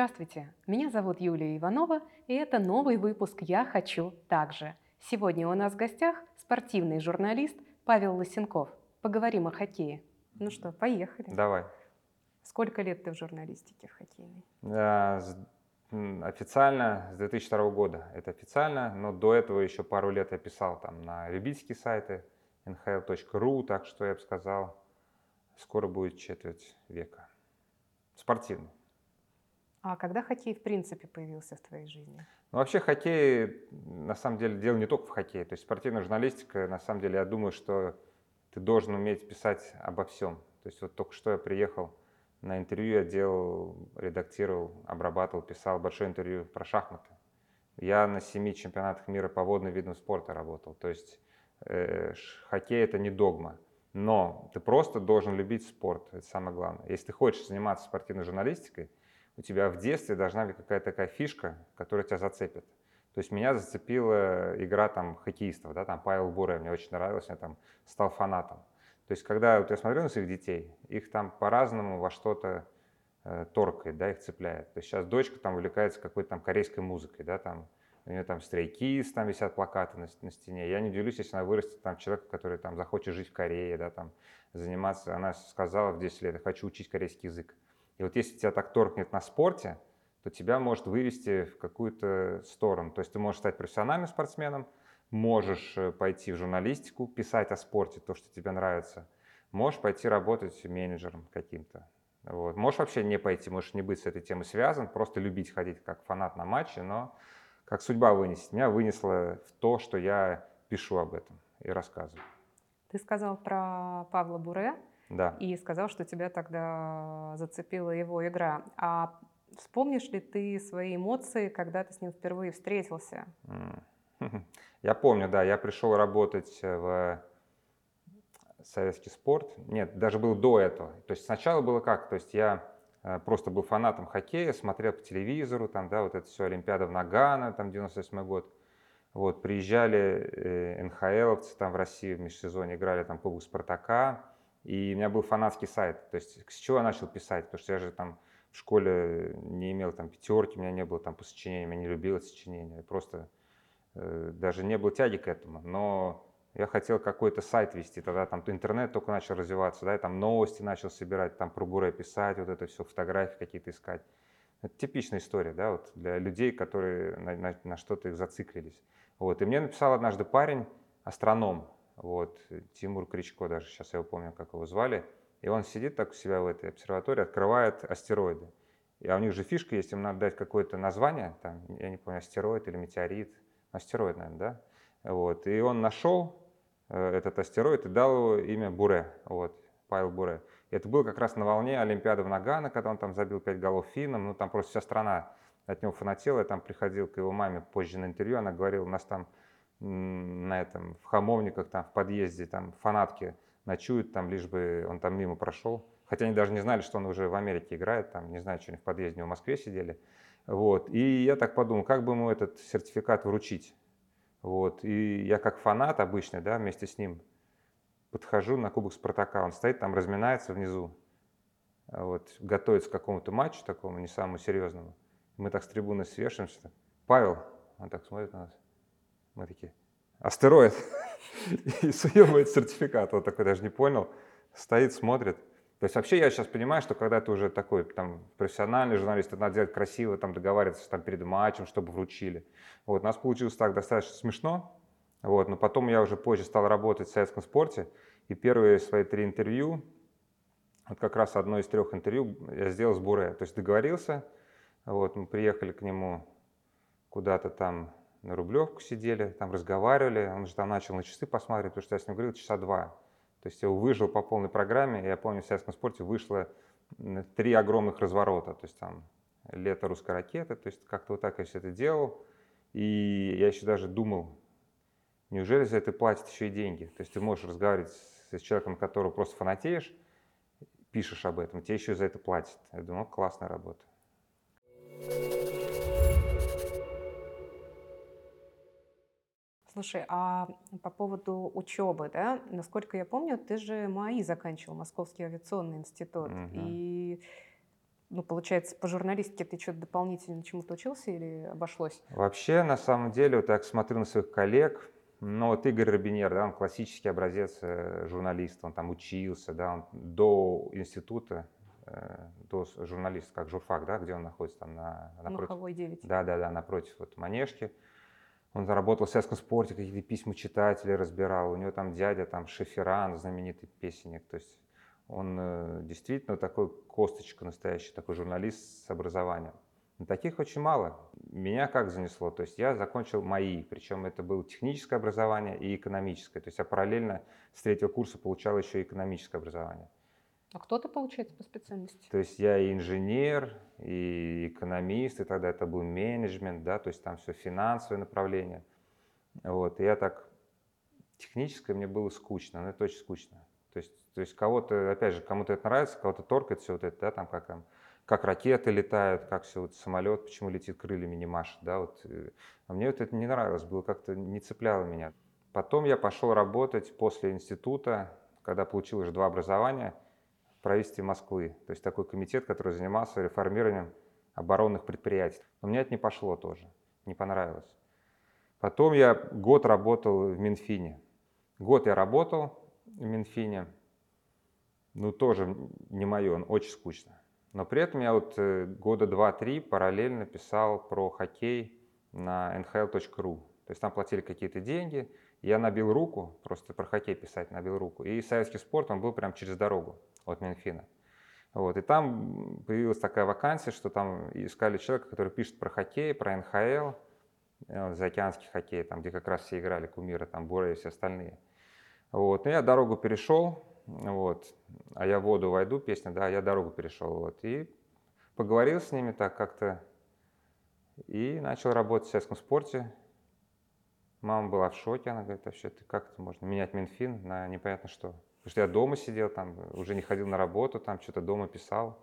Здравствуйте, меня зовут Юлия Иванова, и это новый выпуск «Я хочу также». Сегодня у нас в гостях спортивный журналист Павел Лысенков. Поговорим о хоккее. Ну что, поехали. Давай. Сколько лет ты в журналистике в хоккейной? А, официально с 2002 года. Это официально, но до этого еще пару лет я писал там на любительские сайты nhl.ru, так что я бы сказал, скоро будет четверть века. Спортивный. А когда хоккей в принципе появился в твоей жизни? Ну, вообще хоккей, на самом деле, дело не только в хоккее. То есть спортивная журналистика, на самом деле, я думаю, что ты должен уметь писать обо всем. То есть вот только что я приехал на интервью, я делал, редактировал, обрабатывал, писал большое интервью про шахматы. Я на семи чемпионатах мира по водным видам спорта работал. То есть э, хоккей это не догма. Но ты просто должен любить спорт, это самое главное. Если ты хочешь заниматься спортивной журналистикой, у тебя в детстве должна быть какая-то такая фишка, которая тебя зацепит. То есть меня зацепила игра там хоккеистов, да, там Павел Буре, мне очень нравилось, я там стал фанатом. То есть когда вот я смотрю на своих детей, их там по-разному во что-то э, торкает, да, их цепляет. То есть сейчас дочка там увлекается какой-то там корейской музыкой, да, там у нее там стрейкиз, там висят плакаты на, на стене. Я не удивлюсь, если она вырастет там человек, который там захочет жить в Корее, да, там заниматься. Она сказала в 10 лет, хочу учить корейский язык. И вот если тебя так торкнет на спорте, то тебя может вывести в какую-то сторону. То есть ты можешь стать профессиональным спортсменом, можешь э, пойти в журналистику, писать о спорте, то, что тебе нравится. Можешь пойти работать менеджером каким-то. Вот. Можешь вообще не пойти, можешь не быть с этой темой связан, просто любить ходить как фанат на матчи, но как судьба вынесет. Меня вынесло в то, что я пишу об этом и рассказываю. Ты сказал про Павла Буре. Да. И сказал, что тебя тогда зацепила его игра. А вспомнишь ли ты свои эмоции, когда ты с ним впервые встретился? Я помню, да, я пришел работать в советский спорт. Нет, даже был до этого. То есть сначала было как? То есть я э, просто был фанатом хоккея, смотрел по телевизору, там, да, вот это все Олимпиада в Нагано, там, 98 год. Вот, приезжали э, НХЛовцы там в Россию в межсезонье, играли там Кубок Спартака, и у меня был фанатский сайт. То есть с чего я начал писать? Потому что я же там в школе не имел там пятерки, у меня не было там по сочинениям, я не любил сочинения. Просто э, даже не было тяги к этому. Но я хотел какой-то сайт вести, тогда там интернет только начал развиваться, да, я там новости начал собирать, там про Буре писать, вот это все, фотографии какие-то искать. Это типичная история, да, вот для людей, которые на, на, на что-то их зациклились. Вот. И мне написал однажды парень, астроном, вот, Тимур Кричко даже, сейчас я его помню, как его звали. И он сидит так у себя в этой обсерватории, открывает астероиды. И, а у них же фишка есть, им надо дать какое-то название, там, я не помню, астероид или метеорит, астероид, наверное, да? Вот. И он нашел э, этот астероид и дал его имя Буре, вот, Павел Буре. И это было как раз на волне Олимпиады в Нагано, когда он там забил пять голов финнам, ну там просто вся страна от него фанатела, я там приходил к его маме позже на интервью, она говорила, у нас там на этом, в хамовниках, там, в подъезде, там, фанатки ночуют, там, лишь бы он там мимо прошел. Хотя они даже не знали, что он уже в Америке играет, там, не знаю, что они в подъезде в Москве сидели. Вот. И я так подумал, как бы ему этот сертификат вручить. Вот. И я как фанат обычный, да, вместе с ним подхожу на Кубок Спартака, он стоит там, разминается внизу, вот, готовится к какому-то матчу такому, не самому серьезному. Мы так с трибуны свешиваемся. Павел, он так смотрит на нас. Мы такие, астероид. И суем сертификат. Он такой даже не понял. Стоит, смотрит. То есть вообще я сейчас понимаю, что когда ты уже такой там профессиональный журналист, это надо делать красиво, там договариваться там перед матчем, чтобы вручили. Вот, у нас получилось так достаточно смешно. Вот, но потом я уже позже стал работать в советском спорте, и первые свои три интервью, вот как раз одно из трех интервью я сделал с Буре. То есть договорился, вот, мы приехали к нему куда-то там на Рублевку сидели, там разговаривали, он же там начал на часы посматривать, потому что я с ним говорил часа два. То есть я выжил по полной программе, я помню, в советском спорте вышло три огромных разворота, то есть там лето русской ракеты, то есть как-то вот так я все это делал, и я еще даже думал, неужели за это платят еще и деньги? То есть ты можешь разговаривать с человеком, которого просто фанатеешь, пишешь об этом, тебе еще за это платят. Я думал, классная работа. Слушай, а по поводу учебы, да, насколько я помню, ты же МАИ заканчивал, Московский авиационный институт. Угу. И ну, получается, по журналистике ты что-то дополнительно чему-то учился или обошлось? Вообще, на самом деле, вот так смотрю на своих коллег, ну вот Игорь Робинер, да, он классический образец э, журналиста, он там учился, да, он до института, э, до журналиста, как журфак, да, где он находится там на, напротив. Маховой 9. Да, да, да, напротив вот Манежки. Он работал в советском спорте, какие-то письма читателей разбирал. У него там дядя, там Шеферан, знаменитый песенник. То есть он э, действительно такой косточка настоящий, такой журналист с образованием. Но таких очень мало. Меня как занесло? То есть я закончил МАИ, причем это было техническое образование и экономическое. То есть я параллельно с третьего курса получал еще и экономическое образование. А кто ты, получается, по специальности? То есть я и инженер, и экономист, и тогда это был менеджмент, да, то есть там все финансовое направление. Вот, и я так, техническое мне было скучно, но это очень скучно. То есть, то есть кого-то, опять же, кому-то это нравится, кого-то торкает все вот это, да, там как там, как ракеты летают, как все вот самолет, почему летит крыльями, не машет, да, вот. Э, а мне вот это не нравилось, было как-то не цепляло меня. Потом я пошел работать после института, когда получил уже два образования – в правительстве Москвы. То есть такой комитет, который занимался реформированием оборонных предприятий. Но мне это не пошло тоже, не понравилось. Потом я год работал в Минфине. Год я работал в Минфине, ну тоже не мое, он очень скучно. Но при этом я вот э, года два-три параллельно писал про хоккей на nhl.ru. То есть там платили какие-то деньги, я набил руку, просто про хоккей писать набил руку. И советский спорт, он был прям через дорогу от Минфина. Вот, и там появилась такая вакансия, что там искали человека, который пишет про хоккей, про НХЛ, э, заокеанский хоккей, там, где как раз все играли кумиры, там, Бура и все остальные. Вот, ну, я дорогу перешел, вот, а я в воду войду, песня, да, я дорогу перешел, вот, и поговорил с ними так как-то, и начал работать в сельском спорте. Мама была в шоке, она говорит, вообще, ты как это можно менять Минфин на непонятно что. Потому что я дома сидел, там, уже не ходил на работу, там что-то дома писал.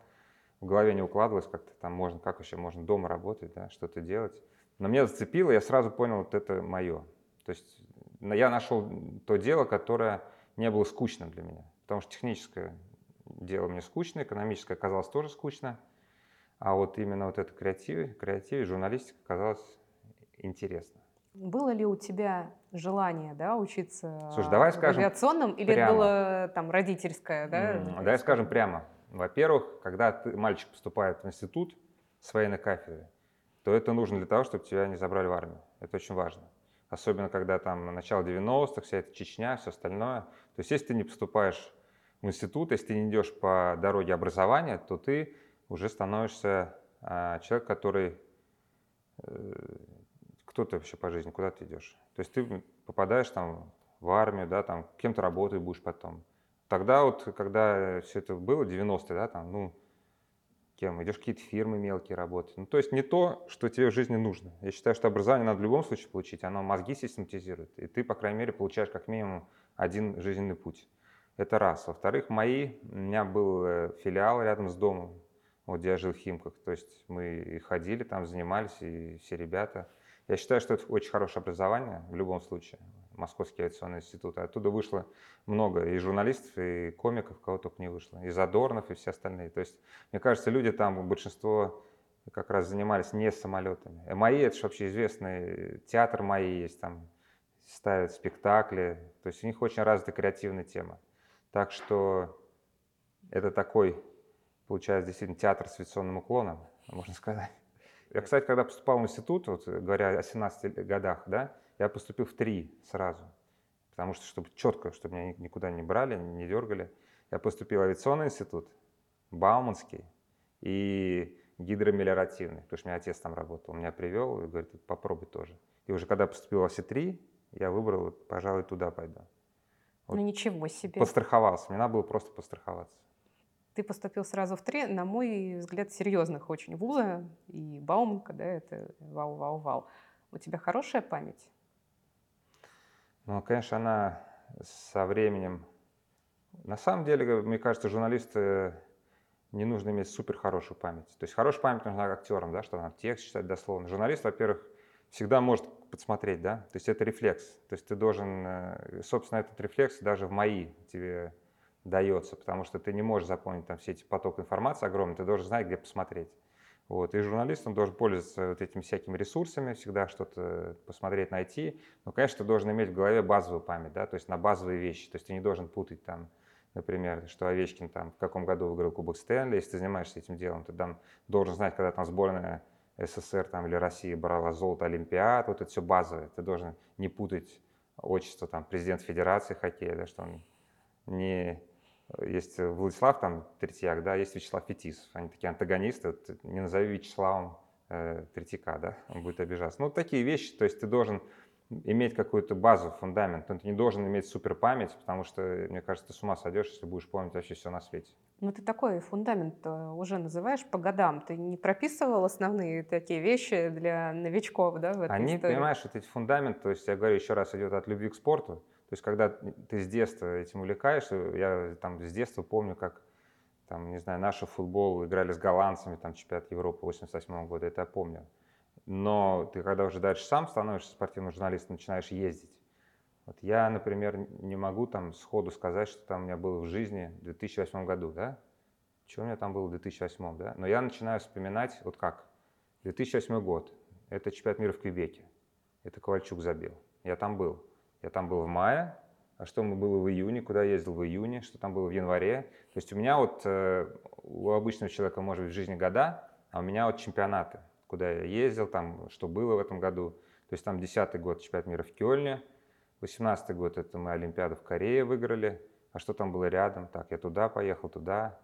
В голове не укладывалось как-то там можно, как вообще можно дома работать, да, что-то делать. Но меня зацепило, я сразу понял, вот это мое. То есть я нашел то дело, которое не было скучным для меня. Потому что техническое дело мне скучно, экономическое оказалось тоже скучно. А вот именно вот это креатив, креатив журналистика оказалась интересно. Было ли у тебя желание да, учиться Слушай, давай скажем в авиационном, или прямо. это было там родительское? Да, mm, давай скажем прямо. Во-первых, когда ты, мальчик поступает в институт с военной кафедры, то это нужно для того, чтобы тебя не забрали в армию. Это очень важно. Особенно, когда там начало 90-х, вся эта Чечня, все остальное. То есть, если ты не поступаешь в институт, если ты не идешь по дороге образования, то ты уже становишься а, человек, который э, кто ты вообще по жизни, куда ты идешь. То есть ты попадаешь там в армию, да, там кем-то работать будешь потом. Тогда вот, когда все это было, 90-е, да, там, ну, кем, идешь какие-то фирмы мелкие работать. Ну, то есть не то, что тебе в жизни нужно. Я считаю, что образование надо в любом случае получить, оно мозги систематизирует, и ты, по крайней мере, получаешь как минимум один жизненный путь. Это раз. Во-вторых, мои, у меня был э, филиал рядом с домом, вот где я жил в Химках. То есть мы ходили там, занимались, и все ребята. Я считаю, что это очень хорошее образование в любом случае. Московский авиационный институт. Оттуда вышло много и журналистов, и комиков, кого только не вышло, и Задорнов, и все остальные. То есть, мне кажется, люди там, большинство как раз занимались не самолетами. МАИ, это же вообще известный театр МАИ есть, там ставят спектакли. То есть у них очень развита креативная тема. Так что это такой, получается, действительно театр с авиационным уклоном, можно сказать. Я, кстати, когда поступал в институт, вот, говоря о 17 годах, да, я поступил в три сразу. Потому что, чтобы четко, чтобы меня никуда не брали, не дергали, я поступил в авиационный институт, Бауманский и гидромелиоративный, потому что у меня отец там работал. Он меня привел и говорит, попробуй тоже. И уже когда поступил в АСИ-3, я выбрал, пожалуй, туда пойду. Вот ну ничего себе. Подстраховался, мне надо было просто постраховаться. Ты поступил сразу в три, на мой взгляд, серьезных очень вуза. И Бауманка, да, это вау-вау-вау. У тебя хорошая память? Ну, конечно, она со временем... На самом деле, мне кажется, журналисты не нужно иметь супер хорошую память. То есть хорошая память нужна актерам, да, что там текст читать дословно. Журналист, во-первых, всегда может подсмотреть, да, то есть это рефлекс. То есть ты должен, э, собственно, этот рефлекс даже в мои тебе дается, потому что ты не можешь запомнить там все эти поток информации огромный, ты должен знать, где посмотреть. Вот. И журналист, он должен пользоваться вот этими всякими ресурсами, всегда что-то посмотреть, найти. Но, конечно, ты должен иметь в голове базовую память, да, то есть на базовые вещи. То есть ты не должен путать там, например, что Овечкин там в каком году выиграл Кубок Стэнли. Если ты занимаешься этим делом, ты там должен знать, когда там сборная СССР там, или России брала золото Олимпиад, вот это все базовое. Ты должен не путать отчество там президент Федерации хоккея, да, что он не есть Владислав там Третьяк, да, есть Вячеслав Фетисов. Они такие антагонисты. Вот, не назови Вячеславом э, Третьяка, да, он будет обижаться. Ну, такие вещи, то есть ты должен иметь какую-то базу, фундамент, но ты не должен иметь супер память, потому что, мне кажется, ты с ума сойдешь, если будешь помнить вообще все на свете. Ну, ты такой фундамент уже называешь по годам. Ты не прописывал основные такие вещи для новичков, да, в этой Они, истории? понимаешь, вот эти фундамент, то есть я говорю еще раз, идет от любви к спорту. То есть когда ты с детства этим увлекаешься, я там с детства помню, как там, не знаю, наши футбол играли с голландцами, там, чемпионат Европы 88 года, это я помню. Но ты когда уже дальше сам становишься спортивным журналистом, начинаешь ездить. Вот я, например, не могу там сходу сказать, что там у меня было в жизни в 2008 году, да? Что у меня там было в 2008, да? Но я начинаю вспоминать, вот как, 2008 год, это чемпионат мира в Квебеке, это Ковальчук забил, я там был. Я там был в мае, а что было в июне, куда я ездил в июне, что там было в январе. То есть у меня вот, э, у обычного человека может быть в жизни года, а у меня вот чемпионаты, куда я ездил, там, что было в этом году. То есть там 10 год чемпионат мира в Кёльне, 18 год это мы Олимпиаду в Корее выиграли, а что там было рядом? Так, я туда поехал, туда.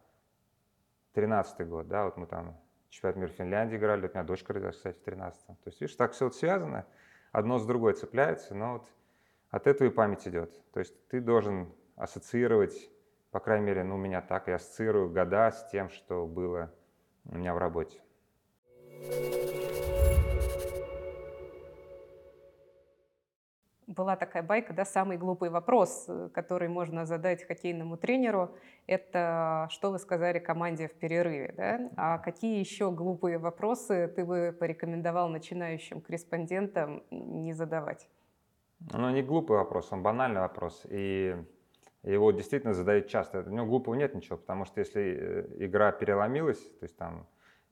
13 год, да, вот мы там чемпионат мира в Финляндии играли, у меня дочка родилась, кстати, в 13 То есть, видишь, так все вот связано, одно с другой цепляется, но вот от этого и память идет. То есть ты должен ассоциировать, по крайней мере, ну, у меня так, я ассоциирую года с тем, что было у меня в работе. Была такая байка, да, самый глупый вопрос, э, который можно задать хоккейному тренеру, это что вы сказали команде в перерыве, да? А какие еще глупые вопросы ты бы порекомендовал начинающим корреспондентам не задавать? Ну, не глупый вопрос, он банальный вопрос. И его действительно задают часто. У него глупого нет ничего, потому что если э, игра переломилась, то есть там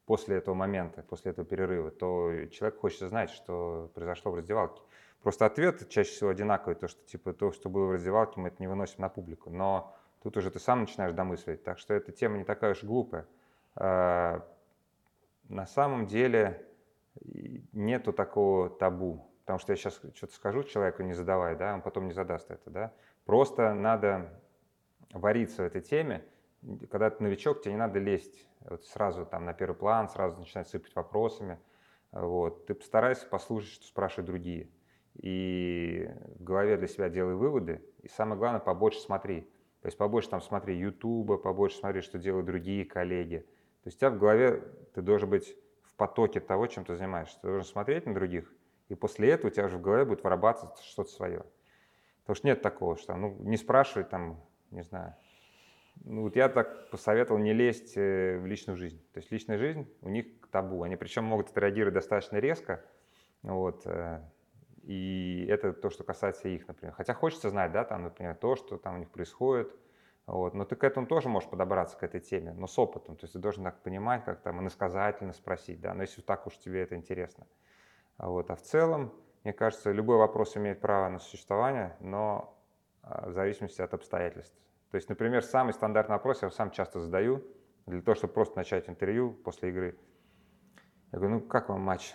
после этого момента, после этого перерыва, то человек хочет знать, что произошло в раздевалке. Просто ответ чаще всего одинаковый, то, что типа то, что было в раздевалке, мы это не выносим на публику. Но тут уже ты сам начинаешь домысливать, так что эта тема не такая уж глупая. А, на самом деле нету такого табу потому что я сейчас что-то скажу человеку, не задавай, да, он потом не задаст это, да. Просто надо вариться в этой теме. Когда ты новичок, тебе не надо лезть вот сразу там на первый план, сразу начинать сыпать вопросами. Вот. Ты постарайся послушать, что спрашивают другие. И в голове для себя делай выводы. И самое главное, побольше смотри. То есть побольше там смотри Ютуба, побольше смотри, что делают другие коллеги. То есть у тебя в голове, ты должен быть в потоке того, чем ты занимаешься. Ты должен смотреть на других и после этого у тебя уже в голове будет вырабатываться что-то свое. Потому что нет такого, что ну, не спрашивать там, не знаю. Ну, вот я так посоветовал не лезть э, в личную жизнь. То есть личная жизнь у них табу. Они причем могут отреагировать достаточно резко. Вот, э, и это то, что касается их, например. Хотя хочется знать, да, там, например, то, что там у них происходит. Вот. Но ты к этому тоже можешь подобраться, к этой теме, но с опытом. То есть ты должен так понимать, как там иносказательно спросить, да, но если так уж тебе это интересно. А вот. А в целом, мне кажется, любой вопрос имеет право на существование, но а, в зависимости от обстоятельств. То есть, например, самый стандартный вопрос я сам часто задаю, для того, чтобы просто начать интервью после игры. Я говорю, ну как вам матч?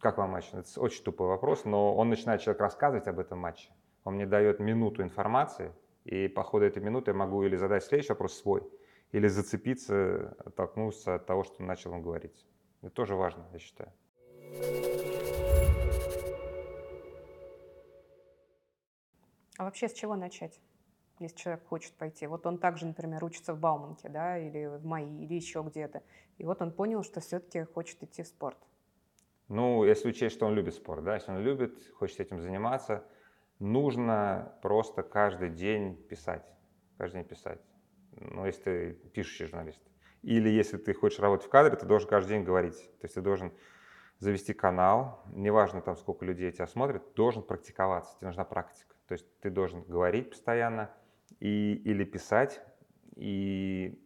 Как вам матч? Это очень тупой вопрос, но он начинает человек рассказывать об этом матче. Он мне дает минуту информации, и по ходу этой минуты я могу или задать следующий вопрос свой, или зацепиться, оттолкнуться от того, что начал он говорить. Это тоже важно, я считаю. А вообще с чего начать, если человек хочет пойти? Вот он также, например, учится в Бауманке, да, или в МАИ, или еще где-то. И вот он понял, что все-таки хочет идти в спорт. Ну, если учесть, что он любит спорт, да, если он любит, хочет этим заниматься, нужно просто каждый день писать. Каждый день писать. Ну, если ты пишущий журналист. Или если ты хочешь работать в кадре, ты должен каждый день говорить. То есть ты должен завести канал, неважно там сколько людей тебя смотрят, должен практиковаться, тебе нужна практика. То есть ты должен говорить постоянно и, или писать, и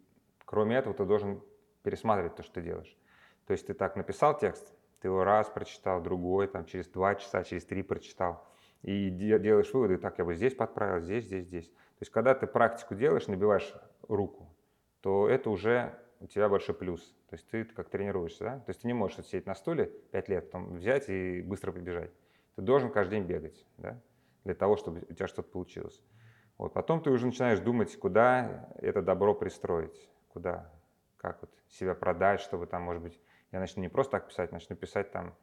кроме этого ты должен пересматривать то, что ты делаешь. То есть ты так написал текст, ты его раз прочитал, другой, там, через два часа, через три прочитал, и делаешь выводы, так, я бы здесь подправил, здесь, здесь, здесь. То есть когда ты практику делаешь, набиваешь руку, то это уже у тебя большой плюс. То есть ты как тренируешься, да? То есть ты не можешь сидеть на стуле пять лет, потом взять и быстро побежать. Ты должен каждый день бегать, да? Для того, чтобы у тебя что-то получилось. Вот. Потом ты уже начинаешь думать, куда это добро пристроить, куда, как вот себя продать, чтобы там, может быть, я начну не просто так писать, начну писать там,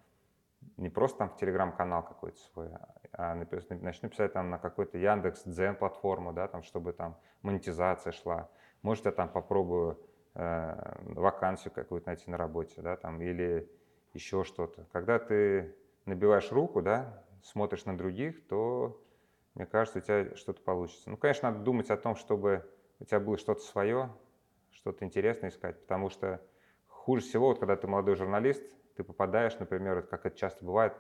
не просто там в телеграм-канал какой-то свой, а начну писать там на какой-то Яндекс, Дзен платформу, да, там, чтобы там монетизация шла. Может, я там попробую вакансию какую-то найти на работе, да, там, или еще что-то. Когда ты набиваешь руку, да, смотришь на других, то, мне кажется, у тебя что-то получится. Ну, конечно, надо думать о том, чтобы у тебя было что-то свое, что-то интересное искать, потому что хуже всего, вот когда ты молодой журналист, ты попадаешь, например, как это часто бывает,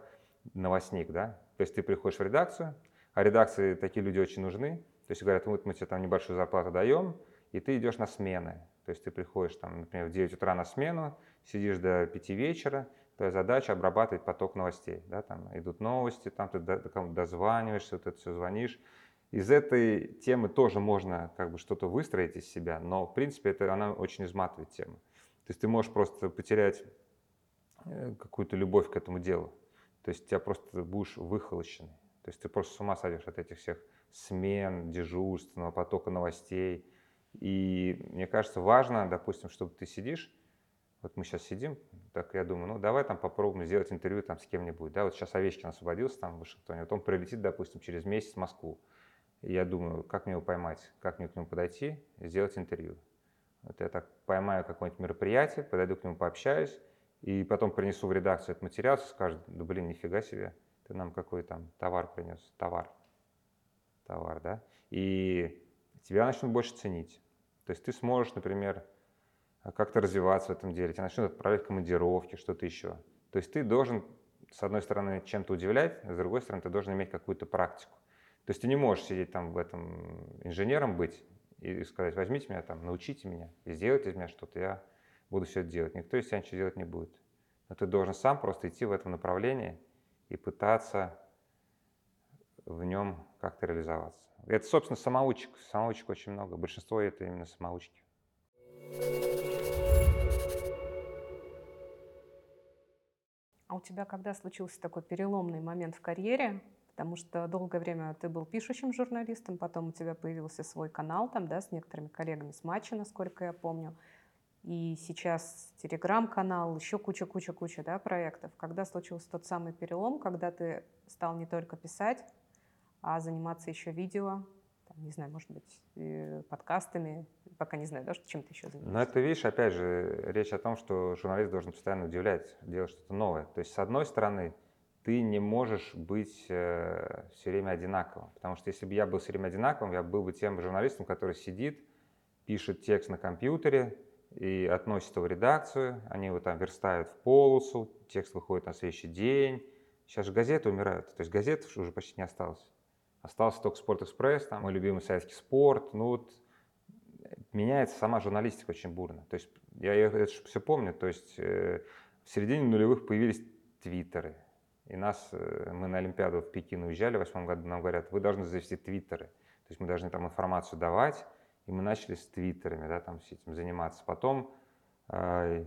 новостник, да, то есть ты приходишь в редакцию, а редакции такие люди очень нужны, то есть говорят, вот мы тебе там небольшую зарплату даем, и ты идешь на смены, то есть ты приходишь там, например, в 9 утра на смену, сидишь до 5 вечера, твоя задача обрабатывать поток новостей, да, там идут новости, там ты до, до дозваниваешься, вот это все звонишь, из этой темы тоже можно как бы что-то выстроить из себя, но в принципе это она очень изматывает тема. То есть ты можешь просто потерять э, какую-то любовь к этому делу. То есть тебя просто будешь выхолощенный. То есть ты просто с ума сойдешь от этих всех смен, дежурственного потока новостей. И мне кажется, важно, допустим, чтобы ты сидишь, вот мы сейчас сидим, так я думаю, ну давай там попробуем сделать интервью там с кем-нибудь. Да, вот сейчас Овечкин освободился там в Вашингтоне, вот он прилетит, допустим, через месяц в Москву. И я думаю, как мне его поймать, как мне к нему подойти сделать интервью. Вот я так поймаю какое-нибудь мероприятие, подойду к нему, пообщаюсь, и потом принесу в редакцию этот материал, скажут, да блин, нифига себе, ты нам какой там товар принес, товар, товар, да, и тебя начнут больше ценить. То есть ты сможешь, например, как-то развиваться в этом деле, тебя начнут отправлять командировки, что-то еще. То есть ты должен, с одной стороны, чем-то удивлять, а с другой стороны, ты должен иметь какую-то практику. То есть ты не можешь сидеть там в этом инженером быть и сказать, возьмите меня там, научите меня, сделайте из меня что-то, я буду все это делать. Никто из тебя ничего делать не будет. Но ты должен сам просто идти в этом направлении и пытаться в нем как-то реализоваться. Это, собственно, самоучек. Самоучек очень много. Большинство это именно самоучки. А у тебя когда случился такой переломный момент в карьере, потому что долгое время ты был пишущим журналистом, потом у тебя появился свой канал там, да, с некоторыми коллегами с матча, насколько я помню, и сейчас телеграм-канал, еще куча-куча-куча да, проектов. Когда случился тот самый перелом, когда ты стал не только писать, а заниматься еще видео, там, не знаю, может быть, подкастами, пока не знаю, да, что чем ты еще занимаешься. Но это, видишь, опять же, речь о том, что журналист должен постоянно удивлять, делать что-то новое. То есть, с одной стороны, ты не можешь быть э, все время одинаковым. Потому что если бы я был все время одинаковым, я был бы тем журналистом, который сидит, пишет текст на компьютере и относит его в редакцию, они его там верстают в полосу, текст выходит на следующий день. Сейчас же газеты умирают, то есть газет уже почти не осталось. Остался только Спорт-экспресс, там мой любимый советский спорт. Ну вот меняется сама журналистика очень бурно. То есть я, я это все помню. То есть э, в середине нулевых появились твиттеры, и нас, э, мы на Олимпиаду в Пекин уезжали в восьмом году, нам говорят, вы должны завести твиттеры. То есть мы должны там информацию давать, и мы начали с твиттерами, да, там с этим заниматься. Потом э,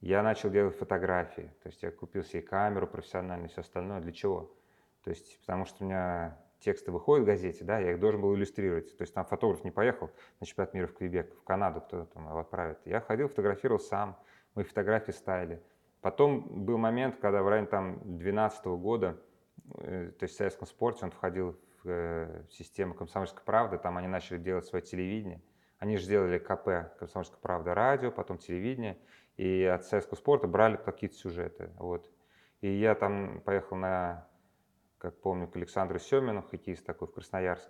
я начал делать фотографии, то есть я купил себе камеру профессиональную, все остальное. Для чего? То есть потому что у меня тексты выходят в газете, да, я их должен был иллюстрировать. То есть там фотограф не поехал на чемпионат мира в Квебек, в Канаду кто-то там его отправит. Я ходил, фотографировал сам, мы фотографии ставили. Потом был момент, когда в районе там 2012 года, э, то есть в советском спорте он входил в э, систему «Комсомольской правды», там они начали делать свое телевидение. Они же сделали КП «Комсомольская правда» радио, потом телевидение, и от советского спорта брали какие-то сюжеты. Вот. И я там поехал на, как помню, к Александру Семину, хоккеист такой в Красноярск,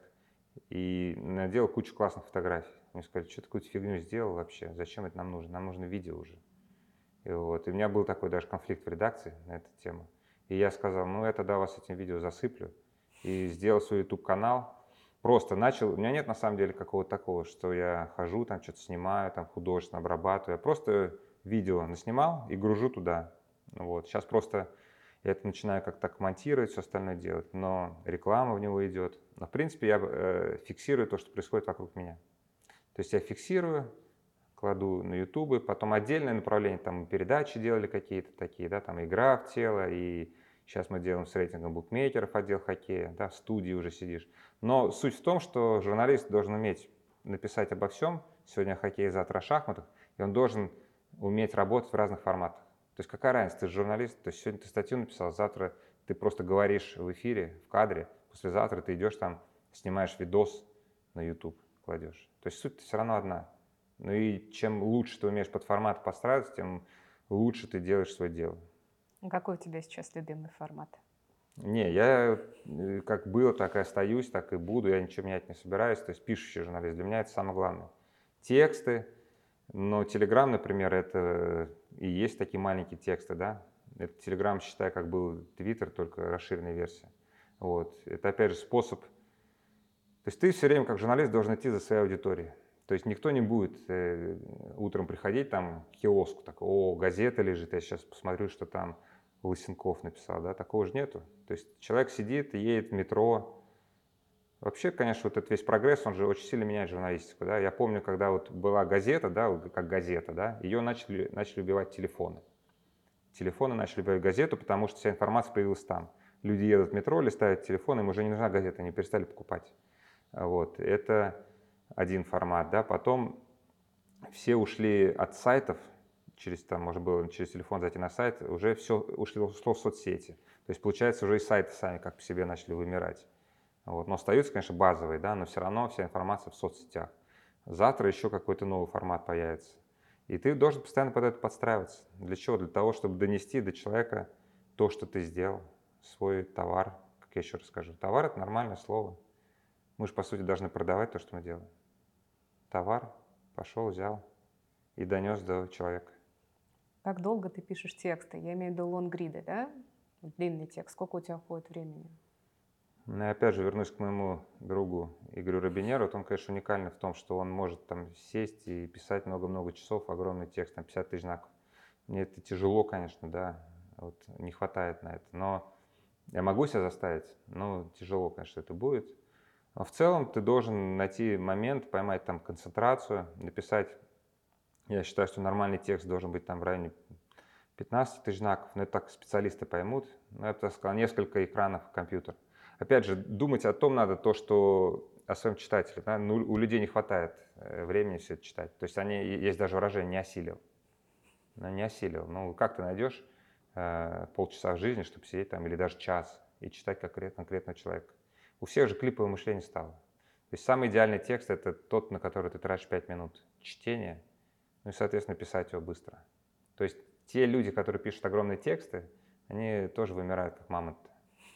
и наделал кучу классных фотографий. Мне сказали, что ты какую-то фигню сделал вообще, зачем это нам нужно, нам нужно видео уже. И, вот. и у меня был такой даже конфликт в редакции на эту тему. И я сказал, ну я тогда вас этим видео засыплю. И сделал свой YouTube-канал. Просто начал, у меня нет на самом деле какого-то такого, что я хожу, там что-то снимаю, там художественно обрабатываю. Я просто видео наснимал и гружу туда. Вот. Сейчас просто я это начинаю как так монтировать, все остальное делать, но реклама в него идет. Но в принципе я э, фиксирую то, что происходит вокруг меня. То есть я фиксирую, кладу на YouTube, потом отдельное направление, там передачи делали какие-то такие, да, там игра в тело, и сейчас мы делаем с рейтингом букмекеров отдел хоккея, да, в студии уже сидишь. Но суть в том, что журналист должен уметь написать обо всем, сегодня о хоккее, завтра о шахматах, и он должен уметь работать в разных форматах. То есть какая разница, ты журналист, то есть сегодня ты статью написал, завтра ты просто говоришь в эфире, в кадре, послезавтра ты идешь там, снимаешь видос на YouTube, кладешь. То есть суть все равно одна. Ну и чем лучше ты умеешь под формат подстраиваться, тем лучше ты делаешь свое дело. Какой у тебя сейчас любимый формат? Не, я э, как было, так и остаюсь, так и буду, я ничего менять не собираюсь. То есть пишущий журналист для меня это самое главное. Тексты, но Telegram, например, это и есть такие маленькие тексты, да. Это Telegram, считай, как был Twitter, только расширенная версия. Вот. Это, опять же, способ... То есть ты все время, как журналист, должен идти за своей аудиторией. То есть никто не будет э, утром приходить там к киоску, так, о, газета лежит, я сейчас посмотрю, что там Лысенков написал, да, такого же нету. То есть человек сидит, едет в метро. Вообще, конечно, вот этот весь прогресс, он же очень сильно меняет журналистику, да. Я помню, когда вот была газета, да, как газета, да, ее начали, начали убивать телефоны. Телефоны начали убивать газету, потому что вся информация появилась там. Люди едут в метро, листают телефон, им уже не нужна газета, они перестали покупать. Вот, это один формат, да. Потом все ушли от сайтов, через, там, можно было через телефон зайти на сайт, уже все ушли, ушло в соцсети. То есть, получается, уже и сайты сами как по себе начали вымирать. Вот. Но остаются, конечно, базовые, да, но все равно вся информация в соцсетях. Завтра еще какой-то новый формат появится. И ты должен постоянно под это подстраиваться. Для чего? Для того, чтобы донести до человека то, что ты сделал, свой товар, как я еще расскажу. Товар – это нормальное слово. Мы же, по сути, должны продавать то, что мы делаем. Товар пошел, взял и донес до человека. Как долго ты пишешь тексты? Я имею в виду лонгриды, да? Длинный текст. Сколько у тебя уходит времени? Ну и опять же вернусь к моему другу Игорю Робинеру. Вот он, конечно, уникальный в том, что он может там сесть и писать много-много часов, огромный текст, там 50 тысяч знаков. Мне это тяжело, конечно, да, вот не хватает на это. Но я могу себя заставить, но тяжело, конечно, это будет. Но в целом ты должен найти момент, поймать там концентрацию, написать я считаю, что нормальный текст должен быть там в районе 15 тысяч знаков, но это так специалисты поймут. Но я бы сказал, несколько экранов компьютер. Опять же, думать о том надо то, что о своем читателе. Да? Ну, у людей не хватает э, времени все это читать. То есть они, есть даже выражение «не осилил». Ну, не осилил. Ну, как ты найдешь э, полчаса в жизни, чтобы сидеть там, или даже час, и читать конкретно, конкретного человека? У всех же клиповое мышление стало. То есть самый идеальный текст – это тот, на который ты тратишь 5 минут чтения – ну и, соответственно, писать его быстро. То есть те люди, которые пишут огромные тексты, они тоже вымирают, как мамонт.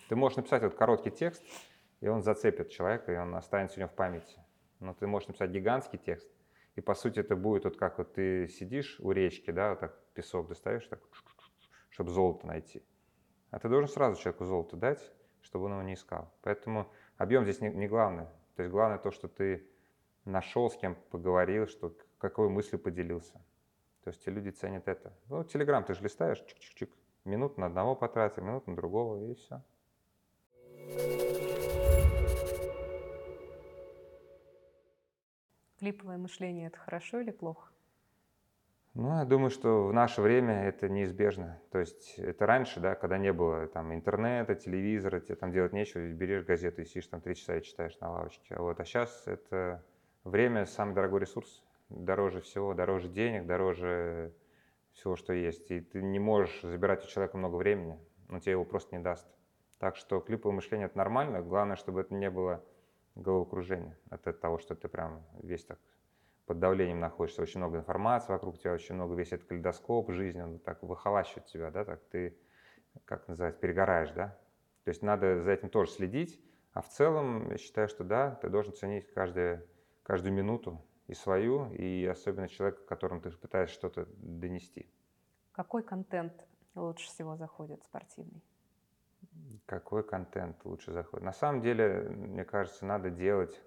Ты можешь написать вот короткий текст, и он зацепит человека, и он останется у него в памяти. Но ты можешь написать гигантский текст, и по сути это будет вот как вот ты сидишь у речки, да, вот так песок достаешь, так, чтобы золото найти. А ты должен сразу человеку золото дать, чтобы он его не искал. Поэтому объем здесь не, не главное. То есть главное то, что ты нашел, с кем поговорил, что какой мыслью поделился. То есть люди ценят это. Ну, Телеграм ты же листаешь, чик-чик-чик, минут на одного потратил, минут на другого, и все. Клиповое мышление – это хорошо или плохо? Ну, я думаю, что в наше время это неизбежно. То есть это раньше, да, когда не было там интернета, телевизора, тебе там делать нечего, берешь газету и сидишь там три часа и читаешь на лавочке. А вот, а сейчас это время самый дорогой ресурс дороже всего, дороже денег, дороже всего, что есть. И ты не можешь забирать у человека много времени, он тебе его просто не даст. Так что клиповое мышление – это нормально, главное, чтобы это не было головокружение от того, что ты прям весь так под давлением находишься, очень много информации вокруг тебя, очень много, весь этот калейдоскоп жизни, он так выхолащивает тебя, да, так ты, как называется, перегораешь, да. То есть надо за этим тоже следить, а в целом я считаю, что да, ты должен ценить каждую, каждую минуту, и свою, и особенно человека, которому ты пытаешься что-то донести. Какой контент лучше всего заходит спортивный? Какой контент лучше заходит? На самом деле, мне кажется, надо делать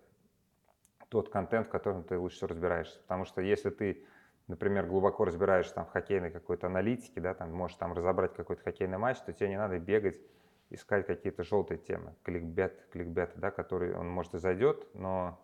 тот контент, в котором ты лучше всего разбираешься. Потому что если ты, например, глубоко разбираешься там, в хоккейной какой-то аналитике, да, там, можешь там разобрать какой-то хоккейный матч, то тебе не надо бегать, искать какие-то желтые темы, кликбет, кликбет, да, который, он, может, и зайдет, но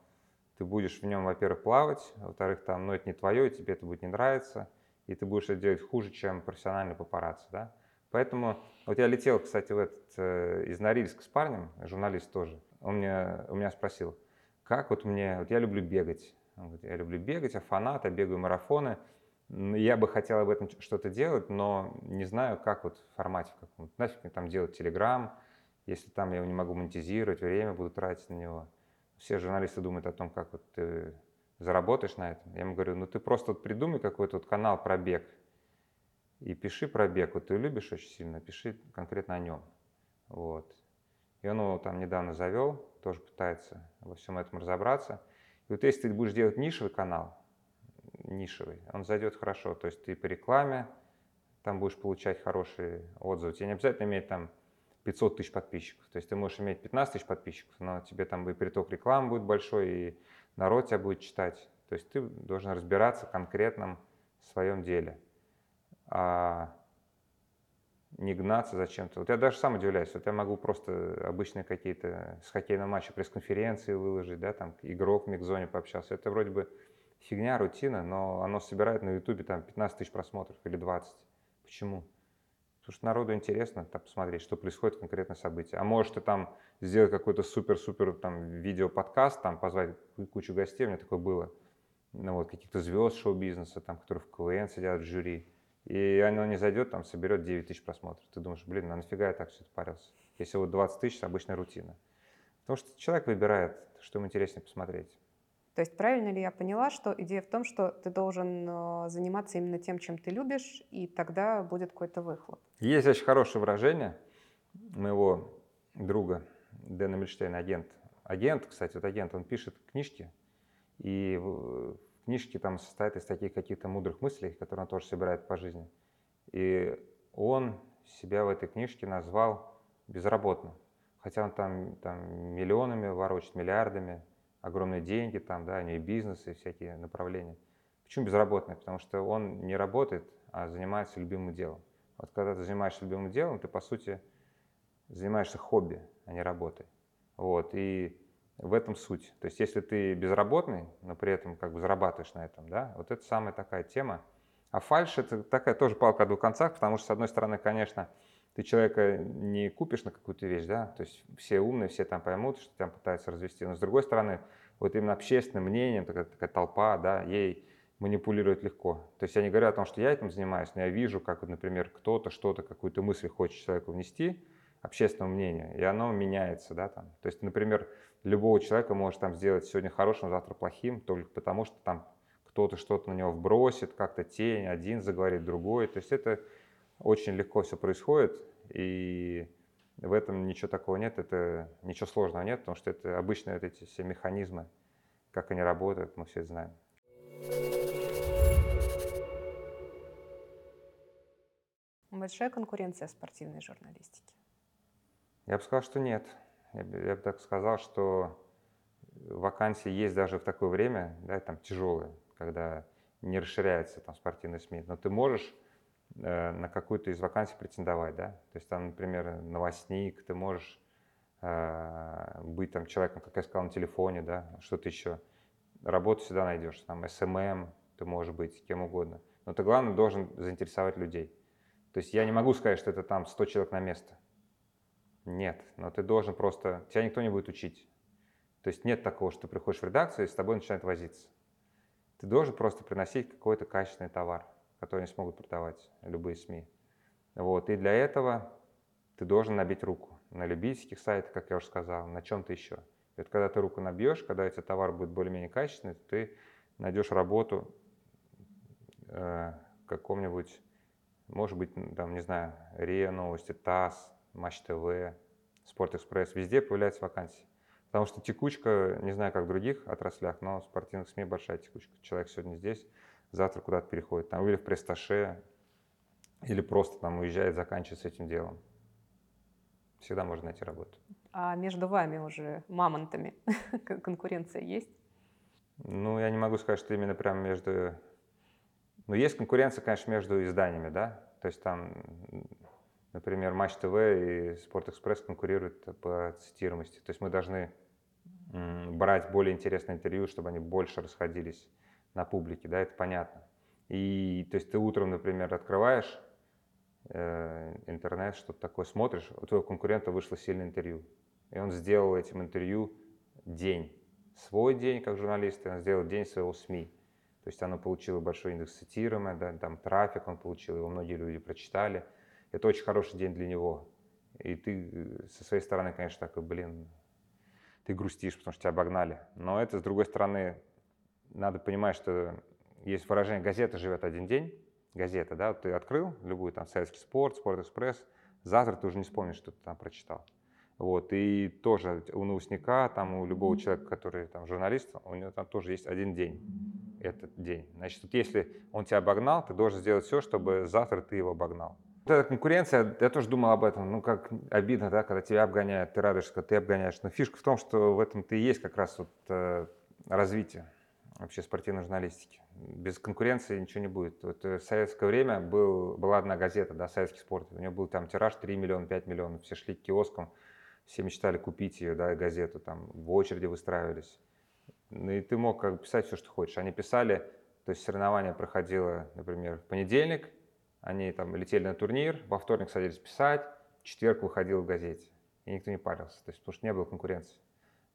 ты будешь в нем, во-первых, плавать, во-вторых, там, ну, это не твое, тебе это будет не нравиться, и ты будешь это делать хуже, чем профессиональный папарацци, да. Поэтому, вот я летел, кстати, в этот, э, из Норильска с парнем, журналист тоже, он мне, у меня спросил, как вот мне, вот я люблю бегать, он говорит, я люблю бегать, я фанат, я бегаю марафоны, я бы хотел об этом что-то делать, но не знаю, как вот в формате в каком. Нафиг мне там делать Телеграм, если там я его не могу монетизировать, время буду тратить на него. Все журналисты думают о том, как вот ты заработаешь на этом. Я ему говорю, ну ты просто вот придумай какой-то вот канал про бег и пиши про бег. Вот ты любишь очень сильно, пиши конкретно о нем. Вот. И он его там недавно завел, тоже пытается во всем этом разобраться. И вот если ты будешь делать нишевый канал, нишевый, он зайдет хорошо. То есть ты по рекламе там будешь получать хорошие отзывы. Тебе не обязательно иметь там 500 тысяч подписчиков. То есть ты можешь иметь 15 тысяч подписчиков, но тебе там и приток рекламы будет большой, и народ тебя будет читать. То есть ты должен разбираться в конкретном своем деле. А не гнаться зачем-то. Вот я даже сам удивляюсь, вот я могу просто обычные какие-то с хоккейного матча пресс-конференции выложить, да, там игрок в микзоне пообщался. Это вроде бы фигня, рутина, но оно собирает на ютубе там 15 тысяч просмотров или 20. Почему? Потому что народу интересно там, посмотреть, что происходит в конкретное событие. А может ты там сделать какой-то супер-супер там видео-подкаст, там позвать кучу гостей, у меня такое было, ну вот каких-то звезд шоу-бизнеса, там, которые в КВН сидят в жюри, и оно не зайдет, там соберет 9 тысяч просмотров. Ты думаешь, блин, а нафига я так все это парился? Если вот 20 тысяч – обычная рутина. Потому что человек выбирает, что ему интереснее посмотреть. То есть правильно ли я поняла, что идея в том, что ты должен э, заниматься именно тем, чем ты любишь, и тогда будет какой-то выхлоп? Есть очень хорошее выражение моего друга Дэна Мильштейна, агент. Агент, кстати, вот агент, он пишет книжки, и книжки там состоят из таких каких-то мудрых мыслей, которые он тоже собирает по жизни. И он себя в этой книжке назвал безработным. Хотя он там, там миллионами ворочит, миллиардами, огромные деньги там, да, у него и бизнес, и всякие направления. Почему безработный? Потому что он не работает, а занимается любимым делом. Вот когда ты занимаешься любимым делом, ты, по сути, занимаешься хобби, а не работой. Вот, и в этом суть. То есть если ты безработный, но при этом как бы зарабатываешь на этом, да, вот это самая такая тема. А фальш это такая тоже палка о двух концах, потому что, с одной стороны, конечно, ты человека не купишь на какую-то вещь, да, то есть все умные, все там поймут, что тебя пытаются развести, но с другой стороны, вот именно общественным мнением, такая, такая толпа, да, ей манипулировать легко. То есть я не говорю о том, что я этим занимаюсь, но я вижу, как, вот, например, кто-то что-то, какую-то мысль хочет человеку внести, общественного мнения, и оно меняется, да, там. То есть, например, любого человека может там сделать сегодня хорошим, завтра плохим, только потому что там кто-то что-то на него вбросит, как-то тень, один заговорит, другой. То есть это очень легко все происходит, и в этом ничего такого нет, это ничего сложного нет, потому что это обычные вот эти все механизмы, как они работают, мы все это знаем. Большая конкуренция спортивной журналистики. Я бы сказал, что нет. Я я бы так сказал, что вакансии есть даже в такое время, да, там тяжелые, когда не расширяется там спортивный СМИ, но ты можешь э, на какую-то из вакансий претендовать, да, то есть там, например, новостник, ты можешь э, быть там человеком, как я сказал, на телефоне, да, что-то еще. Работу всегда найдешь, там, SMM, ты можешь быть кем угодно. Но ты, главное, должен заинтересовать людей. То есть я не могу сказать, что это там 100 человек на место. Нет, но ты должен просто, тебя никто не будет учить. То есть нет такого, что ты приходишь в редакцию и с тобой начинают возиться. Ты должен просто приносить какой-то качественный товар, который не смогут продавать любые СМИ. Вот. И для этого ты должен набить руку на любительских сайтах, как я уже сказал, на чем-то еще. И вот когда ты руку набьешь, когда этот товар будет более-менее качественный, ты найдешь работу э, каком-нибудь, может быть, там, не знаю, РИА Новости, ТАСС, Матч ТВ, Спортэкспресс, везде появляются вакансии. Потому что текучка, не знаю, как в других отраслях, но в спортивных СМИ большая текучка. Человек сегодня здесь, завтра куда-то переходит. Там или в престаше, или просто там уезжает, заканчивает с этим делом. Всегда можно найти работу. А между вами уже, мамонтами, конкуренция есть? Ну, я не могу сказать, что именно прямо между... Ну, есть конкуренция, конечно, между изданиями, да? То есть там, например, Матч ТВ и Спорт Экспресс конкурируют по цитируемости. То есть мы должны брать более интересные интервью, чтобы они больше расходились на публике, да, это понятно. И то есть ты утром, например, открываешь э, интернет, что-то такое смотришь, у твоего конкурента вышло сильное интервью, и он сделал этим интервью день, свой день как журналист, и он сделал день своего СМИ. То есть оно получило большой индекс цитируемого, да, там трафик он получил, его многие люди прочитали. Это очень хороший день для него. И ты э, со своей стороны, конечно, такой, блин, ты грустишь, потому что тебя обогнали. Но это, с другой стороны, надо понимать, что есть выражение «газета живет один день». Газета, да, ты открыл любую, там, «Советский спорт», «Спорт-экспресс», завтра ты уже не вспомнишь, что ты там прочитал. Вот, и тоже у новостника, там, у любого человека, который там журналист, у него там тоже есть один день, этот день. Значит, вот если он тебя обогнал, ты должен сделать все, чтобы завтра ты его обогнал. Вот эта конкуренция, я тоже думал об этом, ну как обидно, да, когда тебя обгоняют, ты радуешься, когда ты обгоняешь. Но фишка в том, что в этом-то и есть как раз вот э, развитие вообще спортивной журналистики. Без конкуренции ничего не будет. Вот в советское время был, была одна газета, да, «Советский спорт». У нее был там тираж 3 миллиона, 5 миллионов. Все шли к киоскам, все мечтали купить ее, да, газету, там в очереди выстраивались. Ну и ты мог как бы писать все, что хочешь. Они писали, то есть соревнование проходило, например, в понедельник, они там летели на турнир, во вторник садились писать, в четверг выходил в газете. И никто не парился, то есть, потому что не было конкуренции.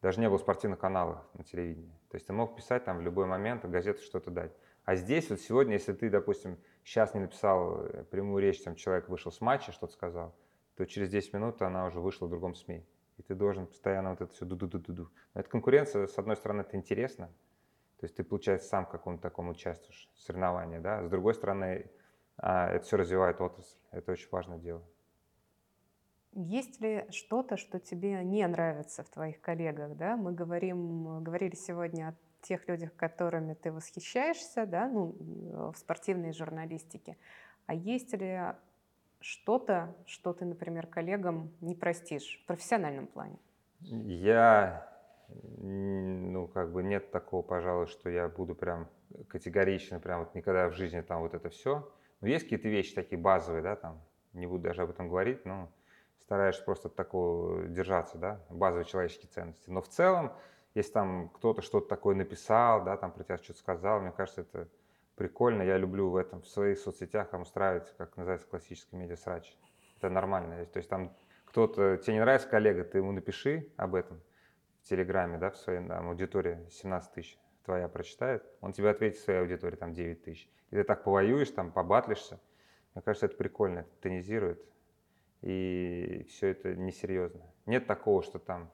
Даже не было спортивных каналов на телевидении. То есть ты мог писать там в любой момент, газету что-то дать. А здесь вот сегодня, если ты, допустим, сейчас не написал э, прямую речь, там человек вышел с матча, что-то сказал, то через 10 минут она уже вышла в другом СМИ. И ты должен постоянно вот это все ду-ду-ду-ду-ду. Но эта конкуренция, с одной стороны, это интересно. То есть ты, получается, сам в каком-то таком участвуешь соревновании, да. С другой стороны, это все развивает отрасль. Это очень важное дело. Есть ли что-то, что тебе не нравится в твоих коллегах? Да? Мы говорим, говорили сегодня о тех людях, которыми ты восхищаешься да? ну, в спортивной журналистике. А есть ли что-то, что ты, например, коллегам не простишь в профессиональном плане? Я, ну, как бы нет такого, пожалуй, что я буду прям категорично, прям вот никогда в жизни там вот это все. Но есть какие-то вещи такие базовые, да, там, не буду даже об этом говорить, но стараешься просто такого держаться, да, базовые человеческие ценности. Но в целом, если там кто-то что-то такое написал, да, там про тебя что-то сказал, мне кажется, это прикольно. Я люблю в этом, в своих соцсетях там устраивать, как называется, классический медиа-срач. Это нормально. То есть там кто-то, тебе не нравится коллега, ты ему напиши об этом в Телеграме, да, в своей там, аудитории 17 тысяч твоя прочитает, он тебе ответит своей аудитории там 9 тысяч. И ты так повоюешь, там побатлишься. Мне кажется, это прикольно, это тонизирует. И все это несерьезно. Нет такого, что там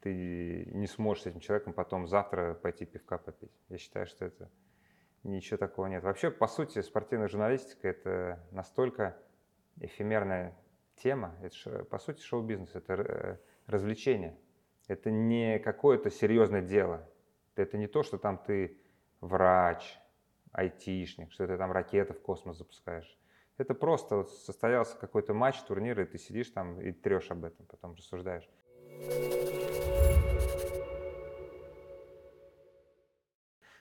ты не сможешь с этим человеком потом завтра пойти пивка попить. Я считаю, что это Ничего такого нет. Вообще, по сути, спортивная журналистика – это настолько эфемерная тема. Это, по сути, шоу-бизнес, это э, развлечение. Это не какое-то серьезное дело. Это не то, что там ты врач, айтишник, что ты там ракеты в космос запускаешь. Это просто вот состоялся какой-то матч, турнир, и ты сидишь там и трешь об этом, потом рассуждаешь.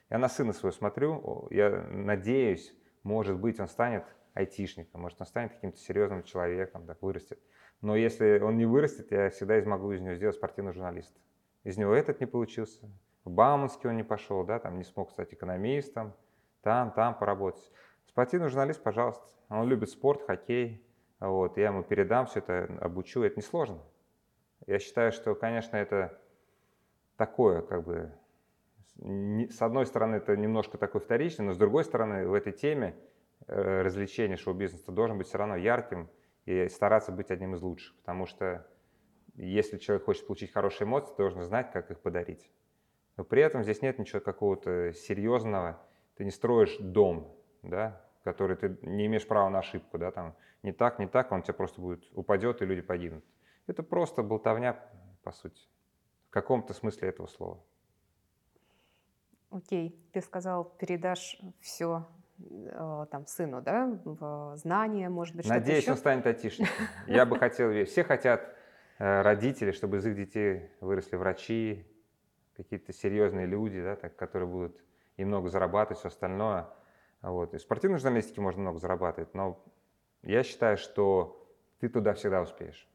Я на сына своего смотрю, я надеюсь, может быть, он станет айтишником, может, он станет каким-то серьезным человеком, так вырастет. Но если он не вырастет, я всегда смогу из него сделать спортивного журналиста. Из него этот не получился. В Бауманский он не пошел, да, там не смог стать экономистом, там, там поработать. Спортивный журналист, пожалуйста. Он любит спорт, хоккей. Вот, я ему передам все это, обучу. Это несложно. Я считаю, что, конечно, это такое, как бы, с одной стороны, это немножко такой вторичный, но с другой стороны, в этой теме э, развлечения шоу-бизнеса должен быть все равно ярким и стараться быть одним из лучших, потому что если человек хочет получить хорошие эмоции, должен знать, как их подарить. Но при этом здесь нет ничего какого-то серьезного. Ты не строишь дом, да, который ты не имеешь права на ошибку, да, там не так, не так, он тебе просто будет упадет и люди погибнут. Это просто болтовня, по сути, в каком-то смысле этого слова. Окей, ты сказал, передашь все э, там сыну, да, знания, может быть, Надеюсь, он станет айтишником. Я бы хотел, все хотят э, родители, чтобы из их детей выросли врачи, какие-то серьезные люди, да, так, которые будут и много зарабатывать, все остальное. Вот. И в спортивной журналистике можно много зарабатывать, но я считаю, что ты туда всегда успеешь.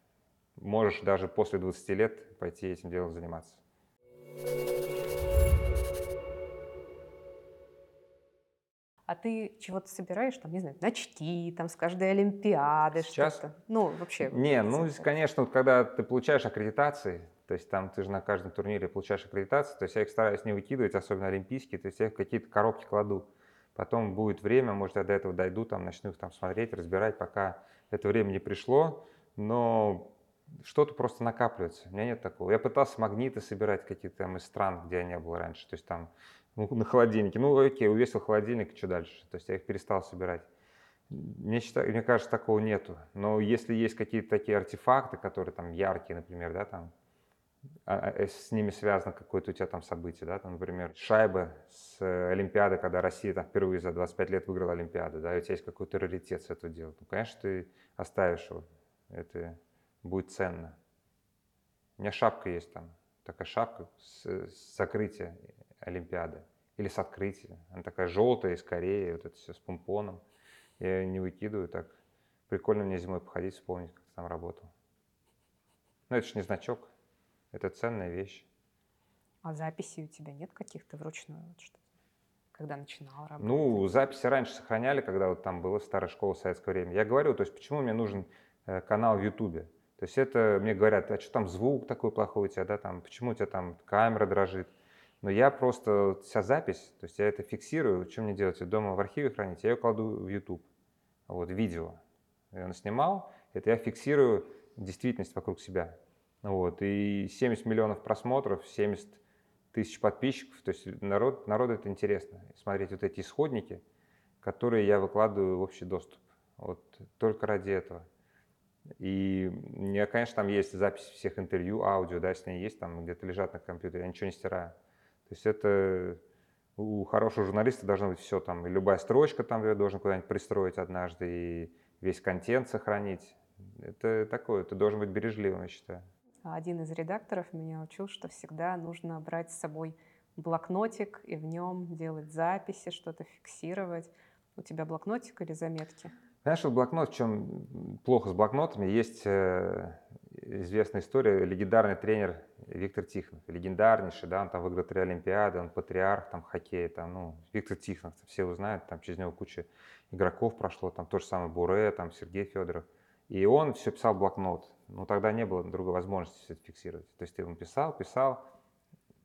Можешь даже после 20 лет пойти этим делом заниматься. А ты чего-то собираешь, там, не знаю, начти, там, с каждой Олимпиады Сейчас? что-то? Ну, вообще. Не, ну, конечно, вот когда ты получаешь аккредитации, то есть там ты же на каждом турнире получаешь аккредитацию, то есть я их стараюсь не выкидывать, особенно олимпийские, то есть я их какие-то коробки кладу. Потом будет время, может, я до этого дойду, там, начну их там смотреть, разбирать, пока это время не пришло, но что-то просто накапливается. У меня нет такого. Я пытался магниты собирать какие-то там из стран, где я не был раньше, то есть там ну, на холодильнике. Ну, окей, увесил холодильник, что дальше? То есть я их перестал собирать. Мне, считаю, мне кажется, такого нету. Но если есть какие-то такие артефакты, которые там яркие, например, да, там, с ними связано какое-то у тебя там событие, да, там, например, шайба с э, Олимпиады, когда Россия там впервые за 25 лет выиграла Олимпиаду, да, и у тебя есть какой-то раритет с этого дела. Ну, конечно, ты оставишь его, это будет ценно. У меня шапка есть там, такая шапка с, с закрытия Олимпиады или с открытия. Она такая желтая, из Кореи, вот это все с помпоном. Я ее не выкидываю так. Прикольно мне зимой походить, вспомнить, как ты там работал. Но это же не значок, это ценная вещь. А записей у тебя нет каких-то вручную? Вот что когда начинал работать? Ну, записи раньше сохраняли, когда вот там была старая школа в советское время. Я говорю, то есть почему мне нужен э, канал в Ютубе? То есть это мне говорят, а что там звук такой плохой у тебя, да, там, почему у тебя там камера дрожит? Но я просто, вся запись, то есть я это фиксирую, что мне делать, дома в архиве хранить, я ее кладу в YouTube, вот, видео. Я снимал, это я фиксирую действительность вокруг себя. Вот, и 70 миллионов просмотров, 70 тысяч подписчиков, то есть народ, народу это интересно, смотреть вот эти исходники, которые я выкладываю в общий доступ, вот, только ради этого. И у меня, конечно, там есть запись всех интервью, аудио, да, если они есть, там где-то лежат на компьютере, я ничего не стираю. То есть это у хорошего журналиста должно быть все там, и любая строчка там я должен куда-нибудь пристроить однажды, и весь контент сохранить. Это такое, ты должен быть бережливым, я считаю. Один из редакторов меня учил, что всегда нужно брать с собой блокнотик и в нем делать записи, что-то фиксировать. У тебя блокнотик или заметки? Знаешь, вот блокнот, в чем плохо с блокнотами, есть э, известная история, легендарный тренер Виктор Тихонов, легендарнейший, да, он там выиграл три Олимпиады, он патриарх там хоккея, там, ну, Виктор Тихонов, все его знают, там через него куча игроков прошло, там то же самое Буре, там Сергей Федоров, и он все писал в блокнот, но тогда не было другой возможности все это фиксировать, то есть ты ему писал, писал,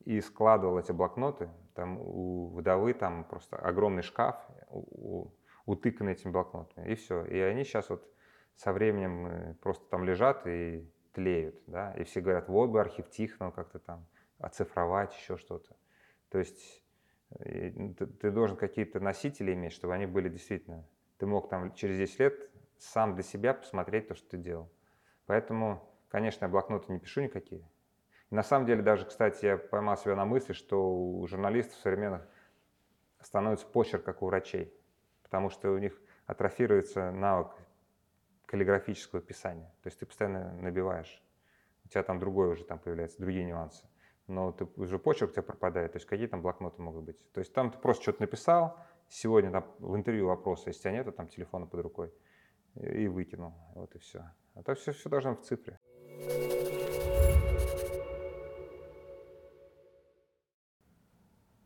и складывал эти блокноты, там у вдовы там просто огромный шкаф, у, у- утыканы этими блокнотами, и все. И они сейчас вот со временем э, просто там лежат и тлеют, да, и все говорят, вот бы архив Тихонова как-то там оцифровать, еще что-то. То есть э, ты должен какие-то носители иметь, чтобы они были действительно, ты мог там через 10 лет сам для себя посмотреть то, что ты делал. Поэтому, конечно, я блокноты не пишу никакие. И на самом деле даже, кстати, я поймал себя на мысли, что у журналистов современных становится почерк, как у врачей, потому что у них атрофируется навык каллиграфического писания. То есть ты постоянно набиваешь. У тебя там другое уже там появляются, другие нюансы. Но ты, уже почерк у тебя пропадает. То есть какие там блокноты могут быть? То есть там ты просто что-то написал, сегодня там в интервью вопросы, если тебя нету там телефона под рукой, и выкинул. Вот и все. А то все, все должно в цифре.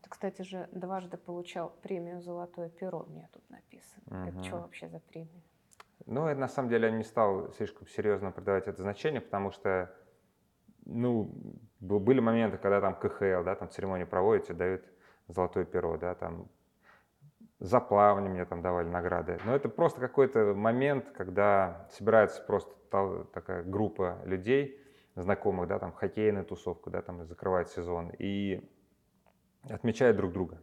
Ты, кстати же, дважды получал премию «Золотое перо», меня тут написано. Это Мгм. что вообще за премия? Ну, это на самом деле я не стал слишком серьезно придавать это значение, потому что, ну, были моменты, когда там КХЛ, да, там церемонию проводят, тебе дают золотое перо, да, там за плавание мне там давали награды. Но это просто какой-то момент, когда собирается просто та- такая группа людей, знакомых, да, там хоккейная тусовка, да, там закрывает сезон, и отмечают друг друга.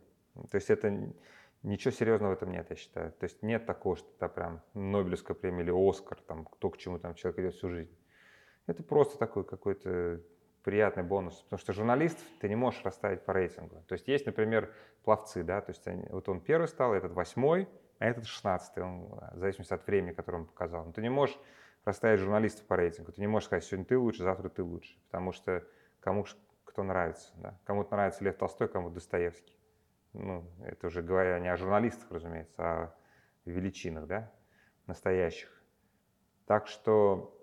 То есть это ничего серьезного в этом нет, я считаю. То есть нет такого, что это прям Нобелевская премия или Оскар, там, кто к чему там человек идет всю жизнь. Это просто такой какой-то приятный бонус. Потому что журналист ты не можешь расставить по рейтингу. То есть есть, например, пловцы, да, то есть они- вот он первый стал, этот восьмой, а этот шестнадцатый, он, в зависимости от времени, которое он показал. Но ты не можешь расставить журналистов по рейтингу. Ты не можешь сказать, сегодня ты лучше, завтра ты лучше, потому что кому кто нравится. Да? Кому-то нравится Лев Толстой, кому-то Достоевский. Ну, это уже говоря не о журналистах, разумеется, а о величинах, да, настоящих. Так что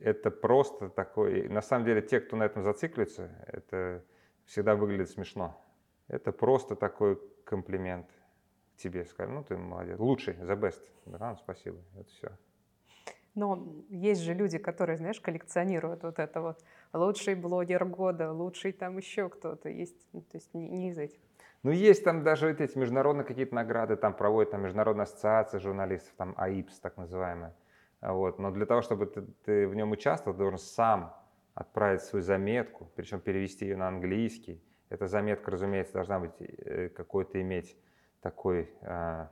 это просто такой... На самом деле, те, кто на этом зацикливается, это всегда выглядит смешно. Это просто такой комплимент тебе. Скажу, ну, ты молодец. Лучший, the best. Да, ну, спасибо. Это все. Но есть же люди, которые, знаешь, коллекционируют вот это вот. Лучший блогер года, лучший там еще кто-то. Есть, ну, то есть не, не из этих. Ну, есть там даже вот эти международные какие-то награды, там проводят там Международная ассоциация журналистов, там АИПС так называемая. Вот. Но для того, чтобы ты, ты в нем участвовал, ты должен сам отправить свою заметку, причем перевести ее на английский. Эта заметка, разумеется, должна быть э, какой-то иметь такой э,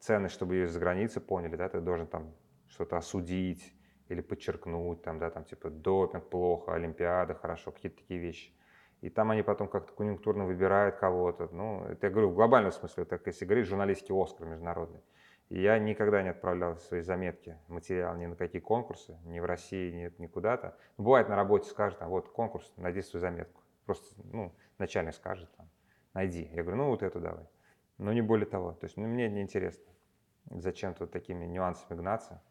ценность, чтобы ее за границей поняли, да, ты должен там что-то осудить или подчеркнуть, там, да, там, типа, допинг плохо, Олимпиада хорошо, какие-то такие вещи. И там они потом как-то конъюнктурно выбирают кого-то. Ну, это я говорю в глобальном смысле, так если говорить, журналистский Оскар международный. Я никогда не отправлял свои заметки, материал ни на какие конкурсы, ни в России, ни, ни куда-то. Бывает на работе скажет, а вот конкурс, найди свою заметку. Просто, ну, начальник скажет, там, найди. Я говорю, ну вот эту давай. Но не более того. То есть ну, мне не интересно, зачем тут такими нюансами гнаться.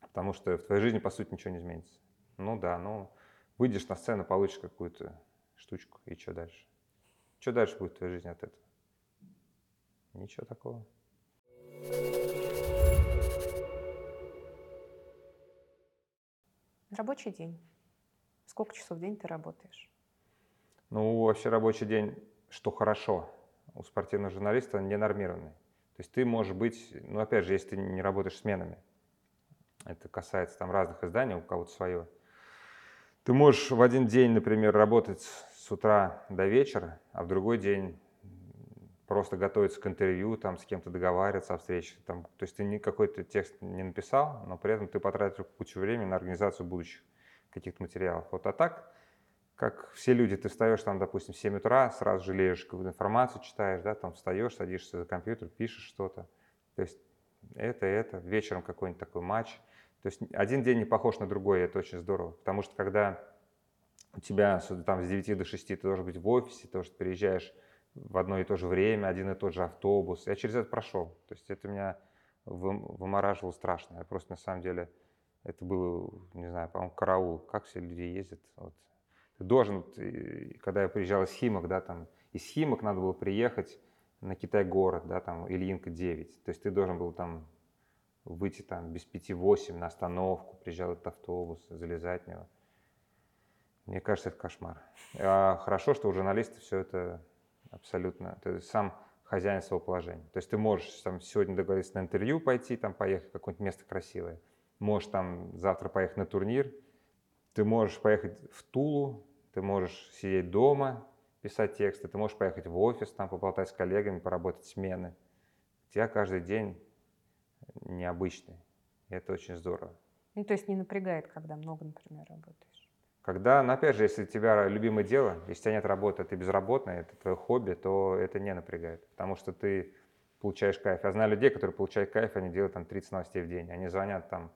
Потому что в твоей жизни, по сути, ничего не изменится. Ну да, ну, выйдешь на сцену, получишь какую-то штучку, и что дальше? Что дальше будет в твоей жизни от этого? Ничего такого. Рабочий день. Сколько часов в день ты работаешь? Ну, вообще рабочий день, что хорошо, у спортивного журналиста не нормированный. То есть ты можешь быть, ну, опять же, если ты не работаешь сменами, это касается там разных изданий, у кого-то свое, ты можешь в один день, например, работать с утра до вечера, а в другой день просто готовиться к интервью, там с кем-то договариваться о встрече. Там, то есть ты ни какой-то текст не написал, но при этом ты потратил кучу времени на организацию будущих каких-то материалов. Вот, а так, как все люди, ты встаешь там, допустим, в 7 утра, сразу же лежишь какую-то информацию, читаешь, да, там встаешь, садишься за компьютер, пишешь что-то. То есть это, это, вечером какой-нибудь такой матч. То есть один день не похож на другой, это очень здорово. Потому что когда у тебя там с 9 до 6 ты должен быть в офисе, то, что приезжаешь в одно и то же время, один и тот же автобус. Я через это прошел. То есть это меня вымораживало страшно. Я просто на самом деле, это было, не знаю, по-моему, караул. Как все люди ездят. Вот. Ты должен, ты, когда я приезжал из Химок, да, там, из Химок надо было приехать на Китай-город, да, там, Ильинка 9. То есть ты должен был там выйти там без пяти восемь на остановку, приезжал этот автобус, залезать в него. Мне кажется, это кошмар. А хорошо, что у журналистов все это абсолютно. Ты сам хозяин своего положения. То есть ты можешь там, сегодня договориться на интервью пойти, там поехать в какое-нибудь место красивое. Можешь там завтра поехать на турнир. Ты можешь поехать в Тулу, ты можешь сидеть дома, писать тексты, ты можешь поехать в офис, там поболтать с коллегами, поработать смены. У тебя каждый день необычный. И это очень здорово. Ну, то есть не напрягает, когда много, например, работаешь? Когда, ну, опять же, если у тебя любимое дело, если у тебя нет работы, ты безработный, это твое хобби, то это не напрягает, потому что ты получаешь кайф. Я знаю людей, которые получают кайф, они делают там 30 новостей в день. Они звонят там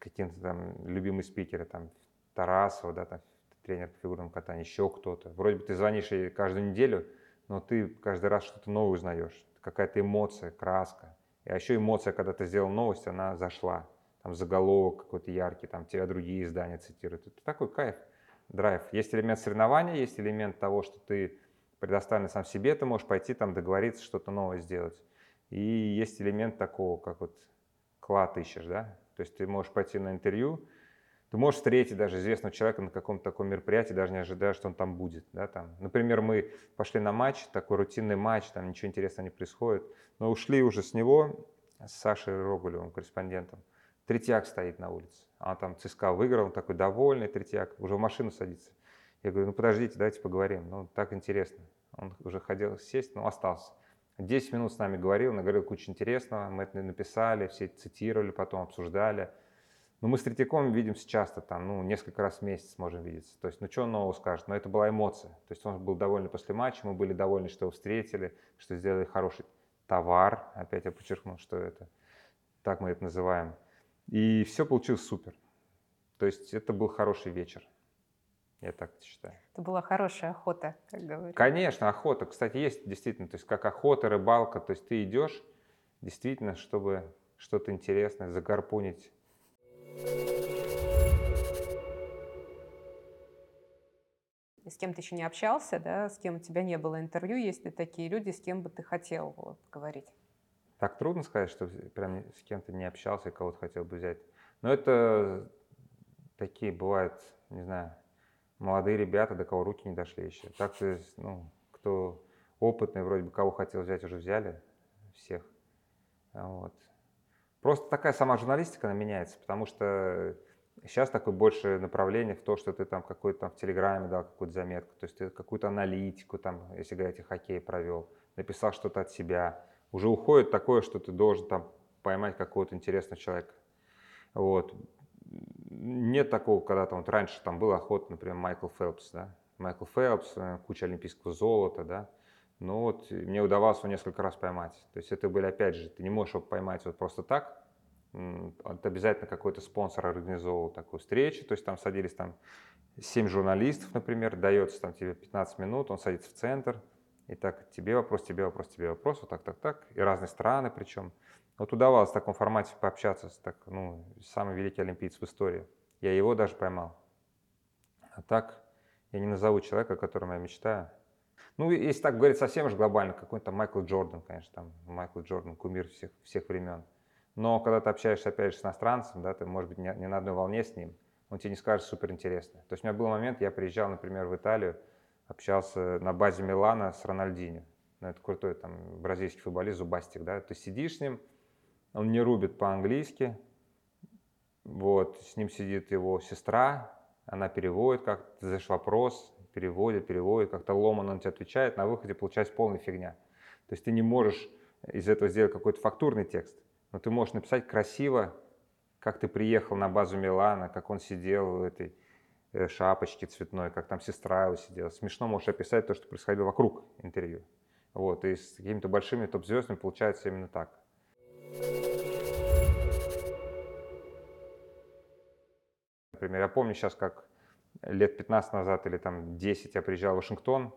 каким-то там любимые спикеры, там Тарасова, да, там тренер по фигурному катанию, еще кто-то. Вроде бы ты звонишь ей каждую неделю, но ты каждый раз что-то новое узнаешь. Какая-то эмоция, краска. И еще эмоция, когда ты сделал новость, она зашла там заголовок какой-то яркий, там тебя другие издания цитируют. Это такой кайф, драйв. Есть элемент соревнования, есть элемент того, что ты предоставлен сам себе, ты можешь пойти там договориться, что-то новое сделать. И есть элемент такого, как вот клад ищешь, да? То есть ты можешь пойти на интервью, ты можешь встретить даже известного человека на каком-то таком мероприятии, даже не ожидая, что он там будет. Да, там. Например, мы пошли на матч, такой рутинный матч, там ничего интересного не происходит, но ушли уже с него, с Сашей Рогулевым, корреспондентом. Третьяк стоит на улице. А там ЦСКА выиграл, он такой довольный, Третьяк, уже в машину садится. Я говорю, ну подождите, давайте поговорим. Ну, так интересно. Он уже хотел сесть, но остался. Десять минут с нами говорил, наговорил кучу интересного. Мы это написали, все цитировали, потом обсуждали. Но мы с Третьяком видимся часто, там, ну, несколько раз в месяц можем видеться. То есть, ну, что он нового скажет? Но это была эмоция. То есть, он был довольный после матча, мы были довольны, что его встретили, что сделали хороший товар. Опять я подчеркну, что это так мы это называем. И все получилось супер. То есть это был хороший вечер. Я так считаю. Это была хорошая охота, как говорится. Конечно, охота. Кстати, есть действительно, то есть как охота, рыбалка. То есть ты идешь действительно, чтобы что-то интересное загарпунить. С кем ты еще не общался, да, с кем у тебя не было интервью, есть ли такие люди, с кем бы ты хотел вот, говорить? Так трудно сказать, что прям с кем-то не общался и кого-то хотел бы взять. Но это такие бывают, не знаю, молодые ребята, до кого руки не дошли еще. Так, то есть, ну, кто опытный, вроде бы кого хотел взять, уже взяли всех. Вот. Просто такая сама журналистика, она меняется, потому что сейчас такое больше направление в то, что ты там какой-то там в Телеграме дал какую-то заметку, то есть ты какую-то аналитику там, если говорить о хоккее, провел, написал что-то от себя. Уже уходит такое, что ты должен там поймать какого-то интересного человека. Вот. Нет такого, когда там вот раньше там был охота, например, Майкл Фелпс, да, Майкл Фелпс, э, куча олимпийского золота, да, ну вот мне удавалось его несколько раз поймать. То есть это были, опять же, ты не можешь его поймать вот просто так, это обязательно какой-то спонсор организовывал такую встречу, то есть там садились там 7 журналистов, например, дается там тебе 15 минут, он садится в центр, и так тебе вопрос, тебе вопрос, тебе вопрос, вот так, так, так, и разные страны причем. Вот удавалось в таком формате пообщаться с так, ну, самый великий олимпиец в истории. Я его даже поймал. А так я не назову человека, о котором я мечтаю. Ну, если так говорить совсем уж глобально, какой-то Майкл Джордан, конечно, там Майкл Джордан, кумир всех, всех времен. Но когда ты общаешься, опять же, с иностранцем, да, ты, может быть, не, не на одной волне с ним, он тебе не скажет супер интересно. То есть у меня был момент, я приезжал, например, в Италию, общался на базе Милана с Рональдини. Ну, это крутой там бразильский футболист, зубастик, да. Ты сидишь с ним, он не рубит по-английски, вот, с ним сидит его сестра, она переводит как ты задаешь вопрос, переводит, переводит, как-то ломан он тебе отвечает, на выходе получается полная фигня. То есть ты не можешь из этого сделать какой-то фактурный текст, но ты можешь написать красиво, как ты приехал на базу Милана, как он сидел в этой э, шапочке цветной, как там сестра его сидела. Смешно можешь описать то, что происходило вокруг интервью. Вот, и с какими-то большими топ-звездами получается именно так. Например, я помню сейчас, как лет 15 назад или там 10 я приезжал в Вашингтон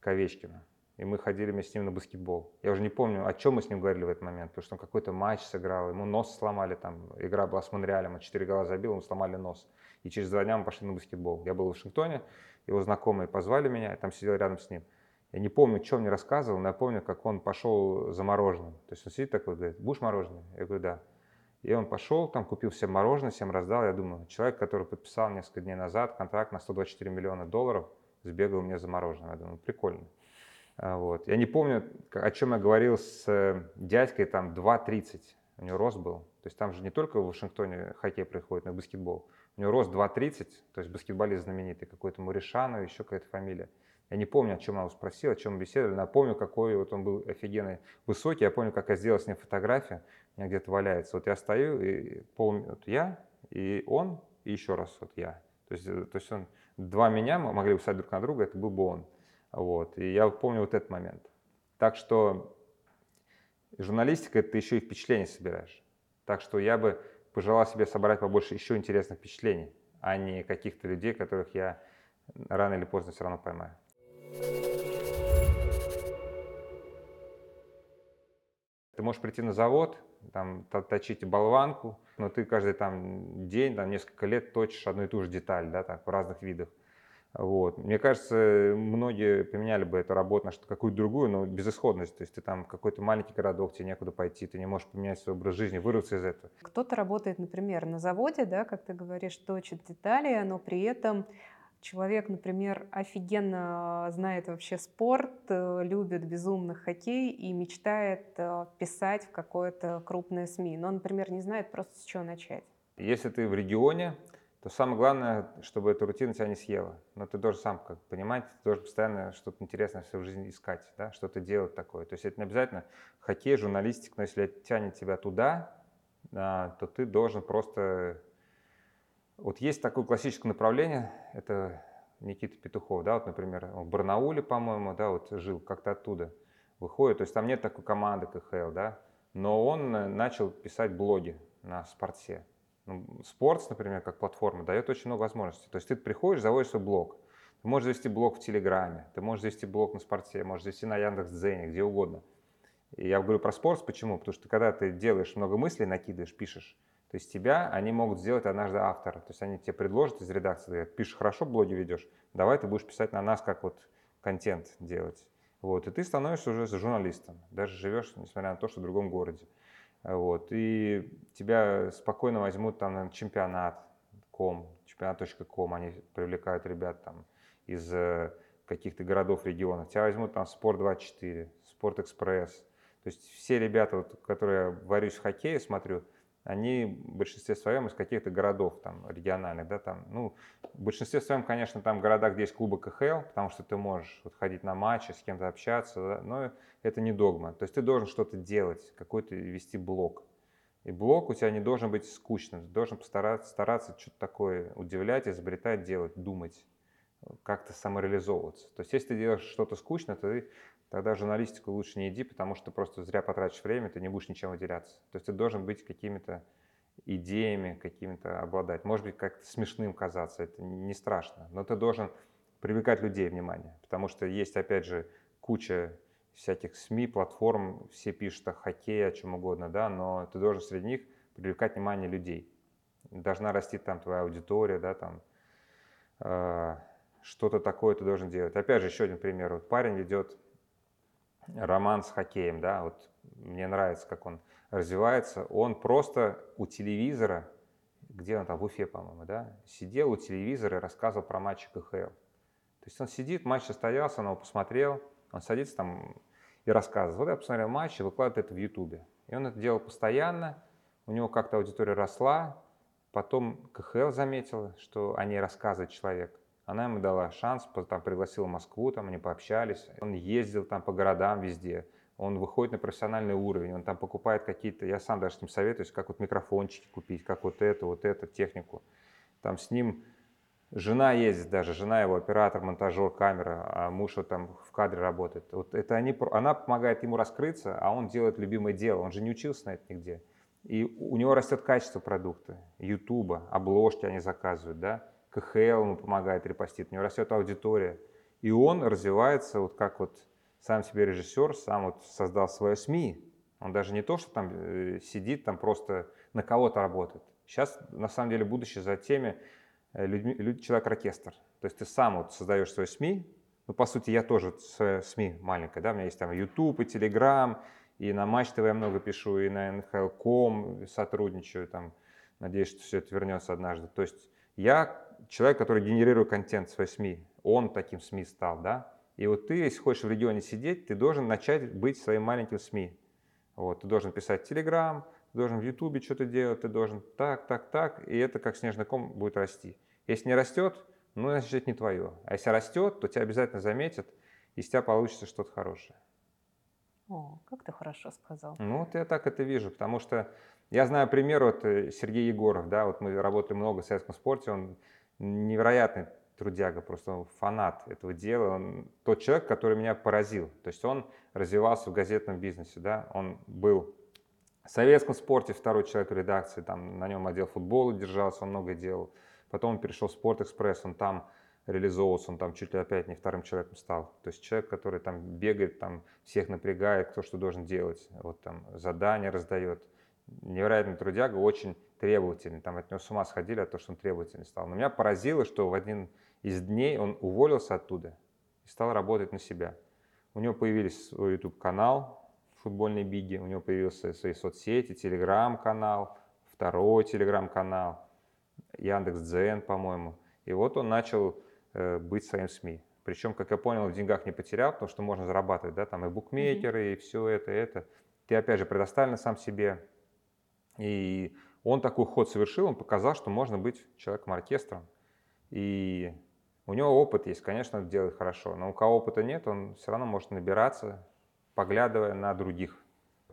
к Овечкину, и мы ходили вместе с ним на баскетбол. Я уже не помню, о чем мы с ним говорили в этот момент, потому что он какой-то матч сыграл, ему нос сломали, там игра была с Монреалем, он 4 гола забил, ему сломали нос. И через два дня мы пошли на баскетбол. Я был в Вашингтоне, его знакомые позвали меня, я там сидел рядом с ним. Я не помню, что мне рассказывал, но я помню, как он пошел за мороженым. То есть он сидит такой, говорит, будешь мороженое? Я говорю, да. И он пошел, там купил всем мороженое, всем раздал. Я думаю, человек, который подписал несколько дней назад контракт на 124 миллиона долларов, сбегал мне за мороженое. Я думаю, прикольно. А, вот. Я не помню, о чем я говорил с э, дядькой, там 2.30 у него рост был. То есть там же не только в Вашингтоне хоккей происходит, но и баскетбол. У него рост 2.30, то есть баскетболист знаменитый, какой-то Муришанов, еще какая-то фамилия. Я не помню, о чем я его спросил, о чем беседовали, но помню, какой вот он был офигенный высокий. Я помню, как я сделал с ним фотографию у меня где-то валяется. Вот я стою, и пол, вот я, и он, и еще раз вот я. То есть, э, то есть он, два меня могли бы друг на друга, это был бы он. Вот. И я помню вот этот момент. Так что журналистика – это еще и впечатления собираешь. Так что я бы пожелал себе собрать побольше еще интересных впечатлений, а не каких-то людей, которых я рано или поздно все равно поймаю. Ты можешь прийти на завод, там точить болванку, но ты каждый там день, там несколько лет точишь одну и ту же деталь, да, так, в разных видах. Вот. Мне кажется, многие поменяли бы эту работу на что-то какую-то другую, но безысходность. То есть ты там какой-то маленький городок, тебе некуда пойти, ты не можешь поменять свой образ жизни, вырваться из этого. Кто-то работает, например, на заводе, да, как ты говоришь, точит детали, но при этом человек, например, офигенно знает вообще спорт, э, любит безумно хоккей и мечтает э, писать в какое-то крупное СМИ, но, например, не знает просто с чего начать. Если ты в регионе, то самое главное, чтобы эта рутина тебя не съела. Но ты должен сам как понимать, ты должен постоянно что-то интересное в своей жизни искать, да, что-то делать такое. То есть это не обязательно хоккей, журналистика, но если тянет тебя туда, то ты должен просто вот есть такое классическое направление, это Никита Петухов, да, вот, например, в Барнауле, по-моему, да, вот жил как-то оттуда выходит, то есть там нет такой команды КХЛ, да, но он э, начал писать блоги на спорте. Ну, Спортс, например, как платформа, дает очень много возможностей. То есть ты приходишь, заводишь свой блог. Ты можешь завести блог в Телеграме, ты можешь завести блог на спорте, можешь завести на Яндекс.Дзене, где угодно. И я говорю про спорт, почему? Потому что когда ты делаешь много мыслей, накидываешь, пишешь, то есть тебя они могут сделать однажды автора. То есть они тебе предложат из редакции, говорят, пишешь хорошо, блоги ведешь, давай ты будешь писать на нас, как вот контент делать. Вот, и ты становишься уже журналистом, даже живешь, несмотря на то, что в другом городе. Вот, и тебя спокойно возьмут там на чемпионат ком, чемпионат.ком, они привлекают ребят там из э, каких-то городов, регионов. Тебя возьмут там Спорт24, Спорт-экспресс. То есть все ребята, вот, которые варюсь в хоккее, смотрю, они в большинстве своем из каких-то городов там региональных, да, там, ну, в большинстве своем, конечно, там города, где есть клубы КХЛ, потому что ты можешь вот ходить на матчи, с кем-то общаться, да, но это не догма. То есть ты должен что-то делать, какой-то вести блог. И блог у тебя не должен быть скучным, ты должен постараться, стараться что-то такое удивлять, изобретать, делать, думать, как-то самореализовываться. То есть если ты делаешь что-то скучно, то ты тогда журналистику лучше не иди, потому что просто зря потратишь время, ты не будешь ничем выделяться. То есть ты должен быть какими-то идеями, какими-то обладать. Может быть, как-то смешным казаться, это не страшно, но ты должен привлекать людей внимание, потому что есть, опять же, куча всяких СМИ, платформ, все пишут о хоккее, о чем угодно, да, но ты должен среди них привлекать внимание людей. Должна расти там твоя аудитория, да, там, э, что-то такое ты должен делать. Опять же, еще один пример. Вот парень ведет роман с хоккеем, да, вот мне нравится, как он развивается. Он просто у телевизора, где он там, в Уфе, по-моему, да, сидел у телевизора и рассказывал про матчи КХЛ. То есть он сидит, матч состоялся, он его посмотрел, он садится там и рассказывает. Вот я посмотрел матч и выкладывает это в Ютубе. И он это делал постоянно, у него как-то аудитория росла, потом КХЛ заметила, что о ней рассказывает человек. Она ему дала шанс, там, пригласила Москву, там они пообщались. Он ездил там по городам везде. Он выходит на профессиональный уровень, он там покупает какие-то, я сам даже с ним советуюсь, как вот микрофончики купить, как вот эту, вот эту технику. Там с ним жена ездит даже, жена его оператор, монтажер, камера, а муж вот там в кадре работает. Вот это они, она помогает ему раскрыться, а он делает любимое дело. Он же не учился на это нигде. И у него растет качество продукта, Ютуба, обложки они заказывают, да. КХЛ ему помогает, репостит, у него растет аудитория. И он развивается вот как вот сам себе режиссер, сам вот создал свое СМИ. Он даже не то, что там э, сидит, там просто на кого-то работает. Сейчас, на самом деле, будущее за теми э, людьми, люд, человек-оркестр. То есть ты сам вот создаешь свое СМИ. Ну, по сути, я тоже свое СМИ маленькое, да, у меня есть там YouTube и Telegram, и на Матч ТВ я много пишу, и на NHL.com сотрудничаю, там, надеюсь, что все это вернется однажды. То есть я человек, который генерирует контент в своей СМИ, он таким СМИ стал, да? И вот ты, если хочешь в регионе сидеть, ты должен начать быть своим маленьким СМИ. Вот, ты должен писать в Телеграм, ты должен в Ютубе что-то делать, ты должен так, так, так, и это как снежный ком будет расти. Если не растет, ну, значит, это не твое. А если растет, то тебя обязательно заметят, и из тебя получится что-то хорошее. О, как ты хорошо сказал. Ну, вот я так это вижу, потому что я знаю пример, вот э, Сергей Егоров, да, вот мы работали много в советском спорте, он невероятный трудяга, просто он фанат этого дела. Он тот человек, который меня поразил. То есть он развивался в газетном бизнесе, да, он был в советском спорте второй человек в редакции, там на нем отдел футбола держался, он много делал. Потом он перешел в Спорт-экспресс, он там реализовывался, он там чуть ли опять не вторым человеком стал. То есть человек, который там бегает, там всех напрягает, кто что должен делать, вот там задания раздает. Невероятный трудяга, очень требовательный, там от него с ума сходили от того, что он требовательный стал. Но меня поразило, что в один из дней он уволился оттуда и стал работать на себя. У него появились свой YouTube-канал «Футбольные биги», у него появился свои соцсети, телеграм-канал, второй телеграм-канал, Яндекс.Дзен, по-моему. И вот он начал э, быть своим СМИ. Причем, как я понял, в деньгах не потерял, потому что можно зарабатывать, да, там и букмекеры, mm-hmm. и все это, и это. Ты, опять же, предоставлен сам себе. И он такой ход совершил, он показал, что можно быть человеком-оркестром. И у него опыт есть, конечно, он делает хорошо, но у кого опыта нет, он все равно может набираться, поглядывая на других.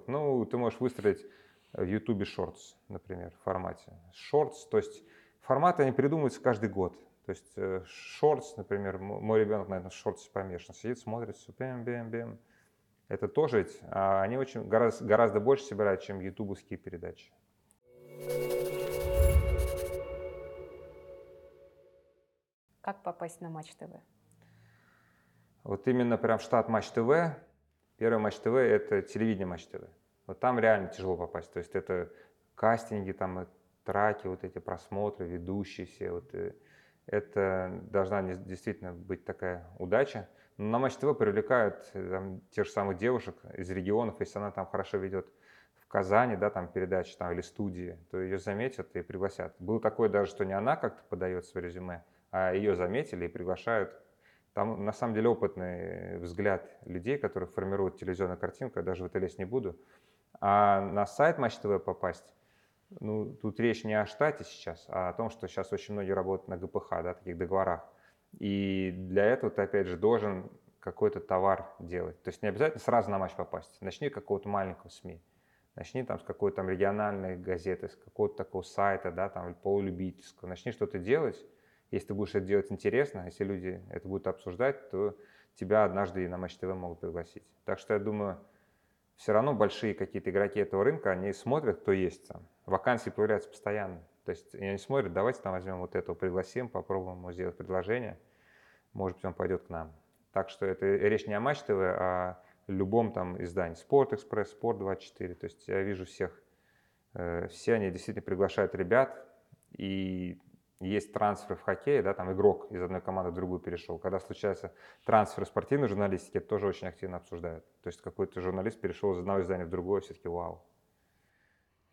Ну, ты можешь выстроить в YouTube Shorts, например, в формате. Shorts, то есть форматы они придумываются каждый год. То есть Shorts, э, например, мой ребенок, наверное, в Shorts помешан, сидит, смотрит, все, бем, бем, бем. Это тоже ведь, а они очень гораздо, гораздо больше собирают, чем ютубовские передачи. Как попасть на Матч ТВ? Вот именно прям штат Матч ТВ, первый Матч ТВ – это телевидение Матч ТВ. Вот там реально тяжело попасть. То есть это кастинги, там траки, вот эти просмотры, ведущие все. Вот, э, это должна действительно быть такая удача. Но на Матч ТВ привлекают э, там, тех же самых девушек из регионов, если она там хорошо ведет Казани, да, там передачи там, или студии, то ее заметят и пригласят. Было такое даже, что не она как-то подает свое резюме, а ее заметили и приглашают. Там на самом деле опытный взгляд людей, которые формируют телевизионную картинку, я даже в это лезть не буду. А на сайт Матч ТВ попасть, ну, тут речь не о штате сейчас, а о том, что сейчас очень многие работают на ГПХ, да, таких договорах. И для этого ты, опять же, должен какой-то товар делать. То есть не обязательно сразу на матч попасть. Начни какого-то маленького СМИ. Начни там с какой-то там региональной газеты, с какого-то такого сайта, да, там, полулюбительского. Начни что-то делать, если ты будешь это делать интересно, если люди это будут обсуждать, то тебя однажды и на Матч ТВ могут пригласить. Так что я думаю, все равно большие какие-то игроки этого рынка, они смотрят, кто есть там. Вакансии появляются постоянно. То есть они смотрят, давайте там возьмем вот этого, пригласим, попробуем ему сделать предложение. Может быть, он пойдет к нам. Так что это речь не о Матч ТВ, а любом там издании. Спорт Экспресс, Спорт 24. То есть я вижу всех. Э, все они действительно приглашают ребят. И есть трансфер в хоккее, да, там игрок из одной команды в другую перешел. Когда случается трансфер в спортивной журналистике, это тоже очень активно обсуждают. То есть какой-то журналист перешел из одного издания в другое, все-таки вау.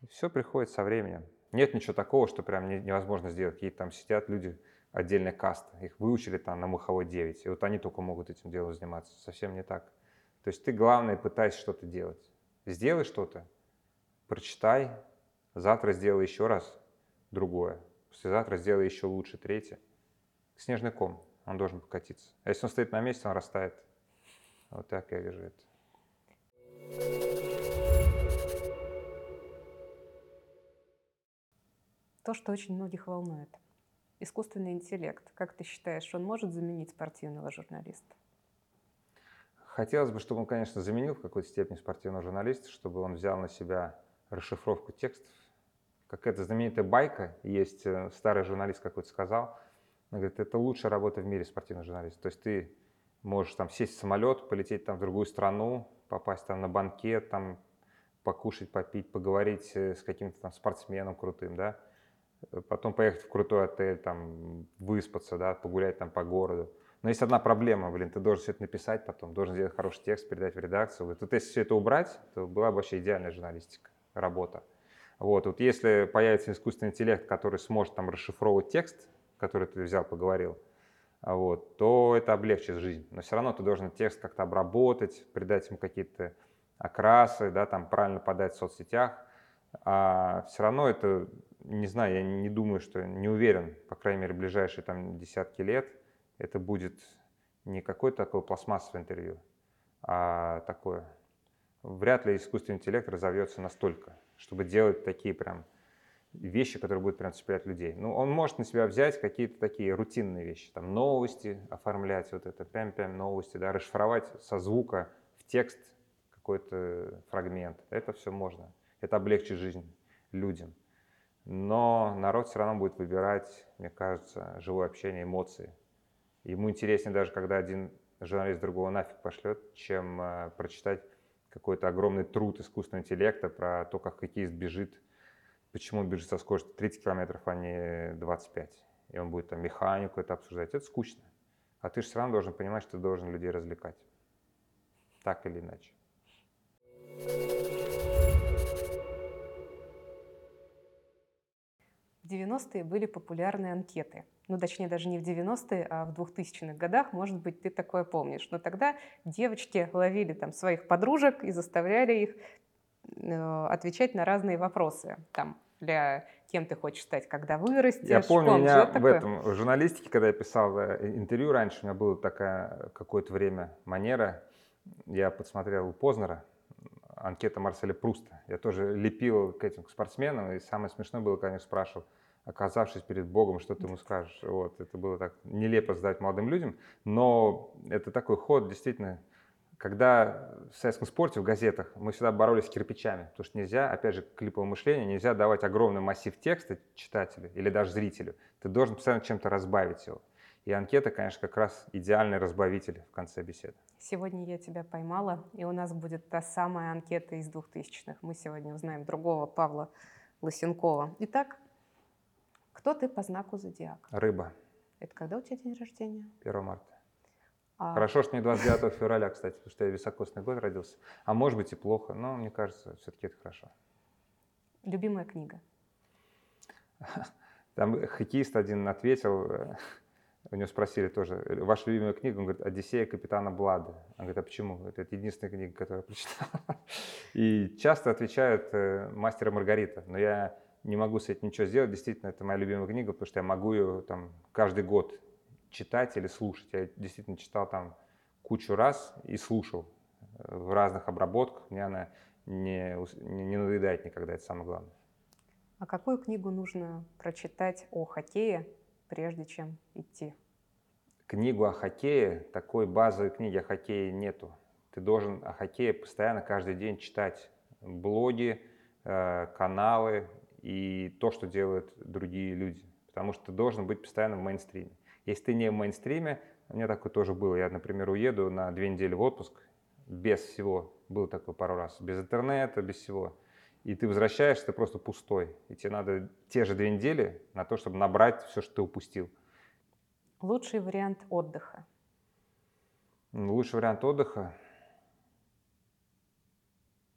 Все приходит со временем. Нет ничего такого, что прям невозможно сделать. Какие-то там сидят люди, отдельная каста, их выучили там на Маховой 9, и вот они только могут этим делом заниматься. Совсем не так. То есть ты, главное, пытайся что-то делать. Сделай что-то, прочитай, завтра сделай еще раз другое послезавтра сделай еще лучше, третье. Снежный ком, он должен покатиться. А если он стоит на месте, он растает. Вот так я вижу это. То, что очень многих волнует. Искусственный интеллект. Как ты считаешь, он может заменить спортивного журналиста? Хотелось бы, чтобы он, конечно, заменил в какой-то степени спортивного журналиста, чтобы он взял на себя расшифровку текстов, какая-то знаменитая байка есть, э, старый журналист какой-то сказал, он говорит, это лучшая работа в мире спортивный журналист. То есть ты можешь там сесть в самолет, полететь там в другую страну, попасть там на банкет, там покушать, попить, поговорить э, с каким-то там спортсменом крутым, да, потом поехать в крутой отель, там выспаться, да, погулять там по городу. Но есть одна проблема, блин, ты должен все это написать потом, должен сделать хороший текст, передать в редакцию. Вот если все это убрать, то была бы вообще идеальная журналистика, работа. Вот, вот если появится искусственный интеллект, который сможет там расшифровывать текст, который ты взял, поговорил, вот, то это облегчит жизнь. Но все равно ты должен текст как-то обработать, придать ему какие-то окрасы, да, там правильно подать в соцсетях. А все равно это, не знаю, я не думаю, что, не уверен, по крайней мере, ближайшие там десятки лет это будет не какое-то такое пластмассовое интервью, а такое. Вряд ли искусственный интеллект разовьется настолько чтобы делать такие прям вещи, которые будут прям цеплять людей. Ну, он может на себя взять какие-то такие рутинные вещи, там новости оформлять, вот это прям-прям новости, да, расшифровать со звука в текст какой-то фрагмент. Это все можно. Это облегчит жизнь людям. Но народ все равно будет выбирать, мне кажется, живое общение, эмоции. Ему интереснее даже, когда один журналист другого нафиг пошлет, чем э, прочитать какой-то огромный труд искусственного интеллекта про то, как хоккеист бежит, почему он бежит со скоростью 30 километров, а не 25. И он будет там механику это обсуждать. Это скучно. А ты же все равно должен понимать, что ты должен людей развлекать. Так или иначе. В 90-е были популярны анкеты. Ну, точнее, даже не в 90-е, а в 2000-х годах, может быть, ты такое помнишь. Но тогда девочки ловили там своих подружек и заставляли их э, отвечать на разные вопросы. Там, для кем ты хочешь стать, когда вырастешь. Я помню, Помнишь, меня в такое? этом, в журналистике, когда я писал э, интервью раньше, у меня было такая какое-то время манера, я подсмотрел у Познера, анкета Марселя Пруста. Я тоже лепил к этим к спортсменам, и самое смешное было, когда я спрашивал, оказавшись перед Богом, что ты ему скажешь. Вот, это было так нелепо задать молодым людям, но это такой ход, действительно, когда в советском спорте, в газетах, мы всегда боролись с кирпичами, потому что нельзя, опять же, клиповое мышление, нельзя давать огромный массив текста читателю или даже зрителю. Ты должен постоянно чем-то разбавить его. И анкета, конечно, как раз идеальный разбавитель в конце беседы. Сегодня я тебя поймала, и у нас будет та самая анкета из двухтысячных. Мы сегодня узнаем другого Павла Лысенкова. Итак, кто ты по знаку зодиака? Рыба. Это когда у тебя день рождения? 1 марта. А, Хорошо, что не 29 февраля, кстати, потому что я високосный год родился. А может быть и плохо, но мне кажется, все-таки это хорошо. Любимая книга? Там хоккеист один ответил, э, у него спросили тоже, ваша любимая книга? Он говорит, «Одиссея капитана Блада». Он говорит, а почему? Это, единственная книга, которую я прочитал. И часто отвечают э, «Мастер и Маргарита», но я не могу с этим ничего сделать. Действительно, это моя любимая книга, потому что я могу ее там каждый год читать или слушать. Я действительно читал там кучу раз и слушал э, в разных обработках. Мне она не, не надоедает никогда, это самое главное. А какую книгу нужно прочитать о хоккее, прежде чем идти? Книгу о хоккее, такой базовой книги о хоккее нету. Ты должен о хоккее постоянно каждый день читать блоги, э, каналы и то, что делают другие люди. Потому что ты должен быть постоянно в мейнстриме. Если ты не в мейнстриме, у меня такое тоже было. Я, например, уеду на две недели в отпуск без всего. Было такое пару раз. Без интернета, без всего. И ты возвращаешься, ты просто пустой. И тебе надо те же две недели на то, чтобы набрать все, что ты упустил. Лучший вариант отдыха? Ну, Лучший вариант отдыха.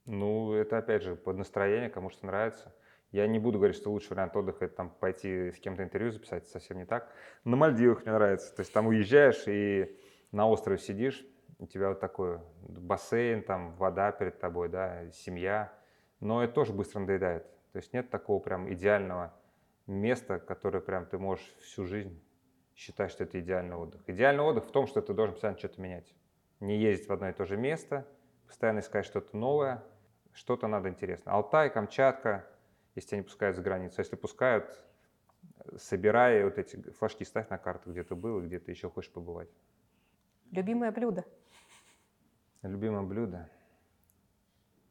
Ну, это опять же под настроение, кому что нравится. Я не буду говорить, что лучший вариант отдыха это там пойти с кем-то интервью записать, совсем не так. На Мальдивах мне нравится. То есть там уезжаешь и на острове сидишь, у тебя вот такой бассейн, там вода перед тобой, да, семья. Но это тоже быстро надоедает. То есть нет такого прям идеального места, которое прям ты можешь всю жизнь считать, что это идеальный отдых. Идеальный отдых в том, что ты должен постоянно что-то менять. Не ездить в одно и то же место, постоянно искать что-то новое, что-то надо интересное. Алтай, Камчатка, если тебя не пускают за границу. А Если пускают, собирай вот эти флажки, ставь на карту, где ты был и где ты еще хочешь побывать. Любимое блюдо? Любимое блюдо.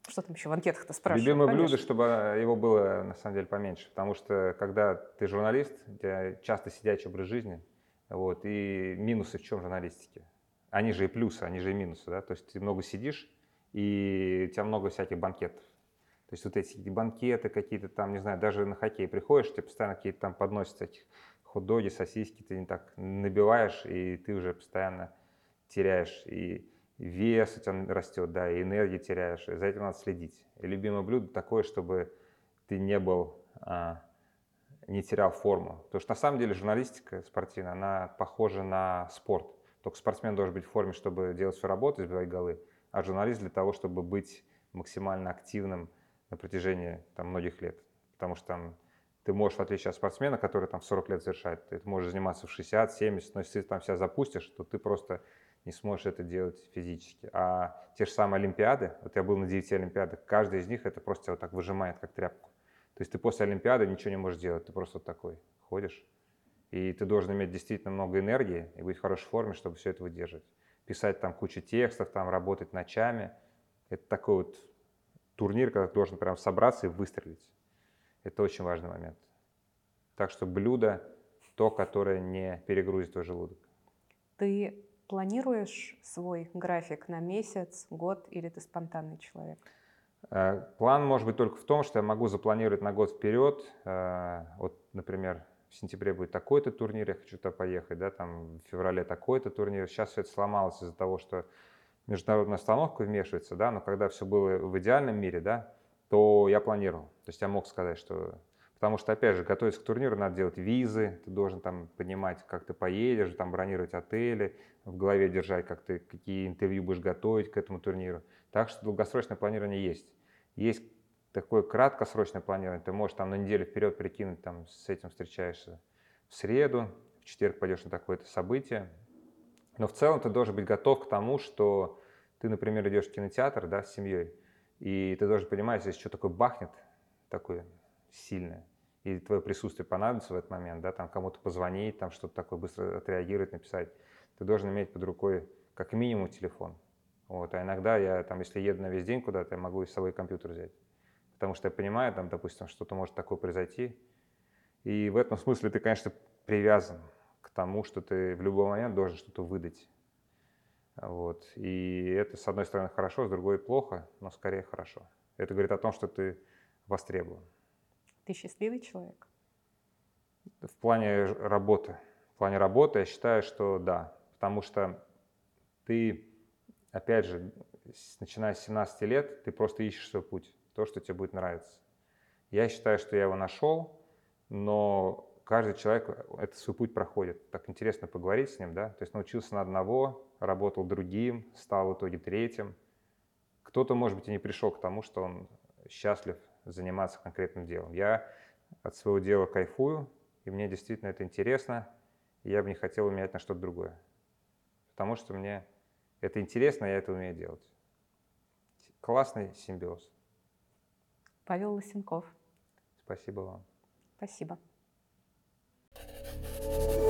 Что там еще в анкетах-то спрашивают? Любимое Конечно. блюдо, чтобы его было на самом деле поменьше. Потому что когда ты журналист, у тебя часто сидячий образ жизни. Вот, и минусы в чем журналистики? Они же и плюсы, они же и минусы. Да? То есть ты много сидишь, и у тебя много всяких банкетов. То есть вот эти банкеты какие-то там, не знаю, даже на хоккей приходишь, тебе постоянно какие-то там подносят всяких хот-доги, сосиски, ты не так набиваешь, и ты уже постоянно теряешь и вес у тебя растет, да, и энергию теряешь, и за этим надо следить. И любимое блюдо такое, чтобы ты не был, а, не терял форму. Потому что на самом деле журналистика спортивная, она похожа на спорт. Только спортсмен должен быть в форме, чтобы делать свою работу, забивать голы, а журналист для того, чтобы быть максимально активным на протяжении там, многих лет. Потому что там ты можешь, в отличие от спортсмена, который там в 40 лет завершает, ты можешь заниматься в 60, 70, но если ты там себя запустишь, то ты просто не сможешь это делать физически. А те же самые Олимпиады, вот я был на 9 Олимпиадах, каждая из них это просто тебя вот так выжимает, как тряпку. То есть ты после Олимпиады ничего не можешь делать, ты просто вот такой ходишь. И ты должен иметь действительно много энергии и быть в хорошей форме, чтобы все это выдерживать. Писать там кучу текстов, там работать ночами. Это такой вот турнир, когда ты должен прям собраться и выстрелить. Это очень важный момент. Так что блюдо то, которое не перегрузит твой желудок. Ты планируешь свой график на месяц, год или ты спонтанный человек? Э, План может быть только в том, что я могу запланировать на год вперед. Э, Вот, например, в сентябре будет такой-то турнир, я хочу туда поехать, да, там в феврале такой-то турнир. Сейчас все это сломалось из-за того, что международная остановка вмешивается, да, но когда все было в идеальном мире, да, то я планировал. То есть я мог сказать, что... Потому что, опять же, готовясь к турниру, надо делать визы, ты должен там понимать, как ты поедешь, там бронировать отели, в голове держать, как ты, какие интервью будешь готовить к этому турниру. Так что долгосрочное планирование есть. Есть такое краткосрочное планирование, ты можешь там на неделю вперед прикинуть, там с этим встречаешься в среду, в четверг пойдешь на такое-то событие. Но в целом ты должен быть готов к тому, что ты, например, идешь в кинотеатр да, с семьей, и ты должен понимать, если что такое бахнет, такое сильное, и твое присутствие понадобится в этот момент, да, там кому-то позвонить, там что-то такое быстро отреагировать, написать, ты должен иметь под рукой как минимум телефон, Вот, а иногда я, там, если еду на весь день куда-то, я могу и с собой компьютер взять. Потому что я понимаю, там, допустим, что-то может такое произойти. И в этом смысле ты, конечно, привязан тому, что ты в любой момент должен что-то выдать. Вот. И это, с одной стороны, хорошо, с другой плохо, но скорее хорошо. Это говорит о том, что ты востребован. Ты счастливый человек? В плане работы. В плане работы я считаю, что да. Потому что ты, опять же, начиная с 17 лет, ты просто ищешь свой путь, то, что тебе будет нравиться. Я считаю, что я его нашел, но каждый человек этот свой путь проходит. Так интересно поговорить с ним, да? То есть научился на одного, работал другим, стал в итоге третьим. Кто-то, может быть, и не пришел к тому, что он счастлив заниматься конкретным делом. Я от своего дела кайфую, и мне действительно это интересно, и я бы не хотел менять на что-то другое. Потому что мне это интересно, и я это умею делать. Классный симбиоз. Павел Лысенков. Спасибо вам. Спасибо. Thank you.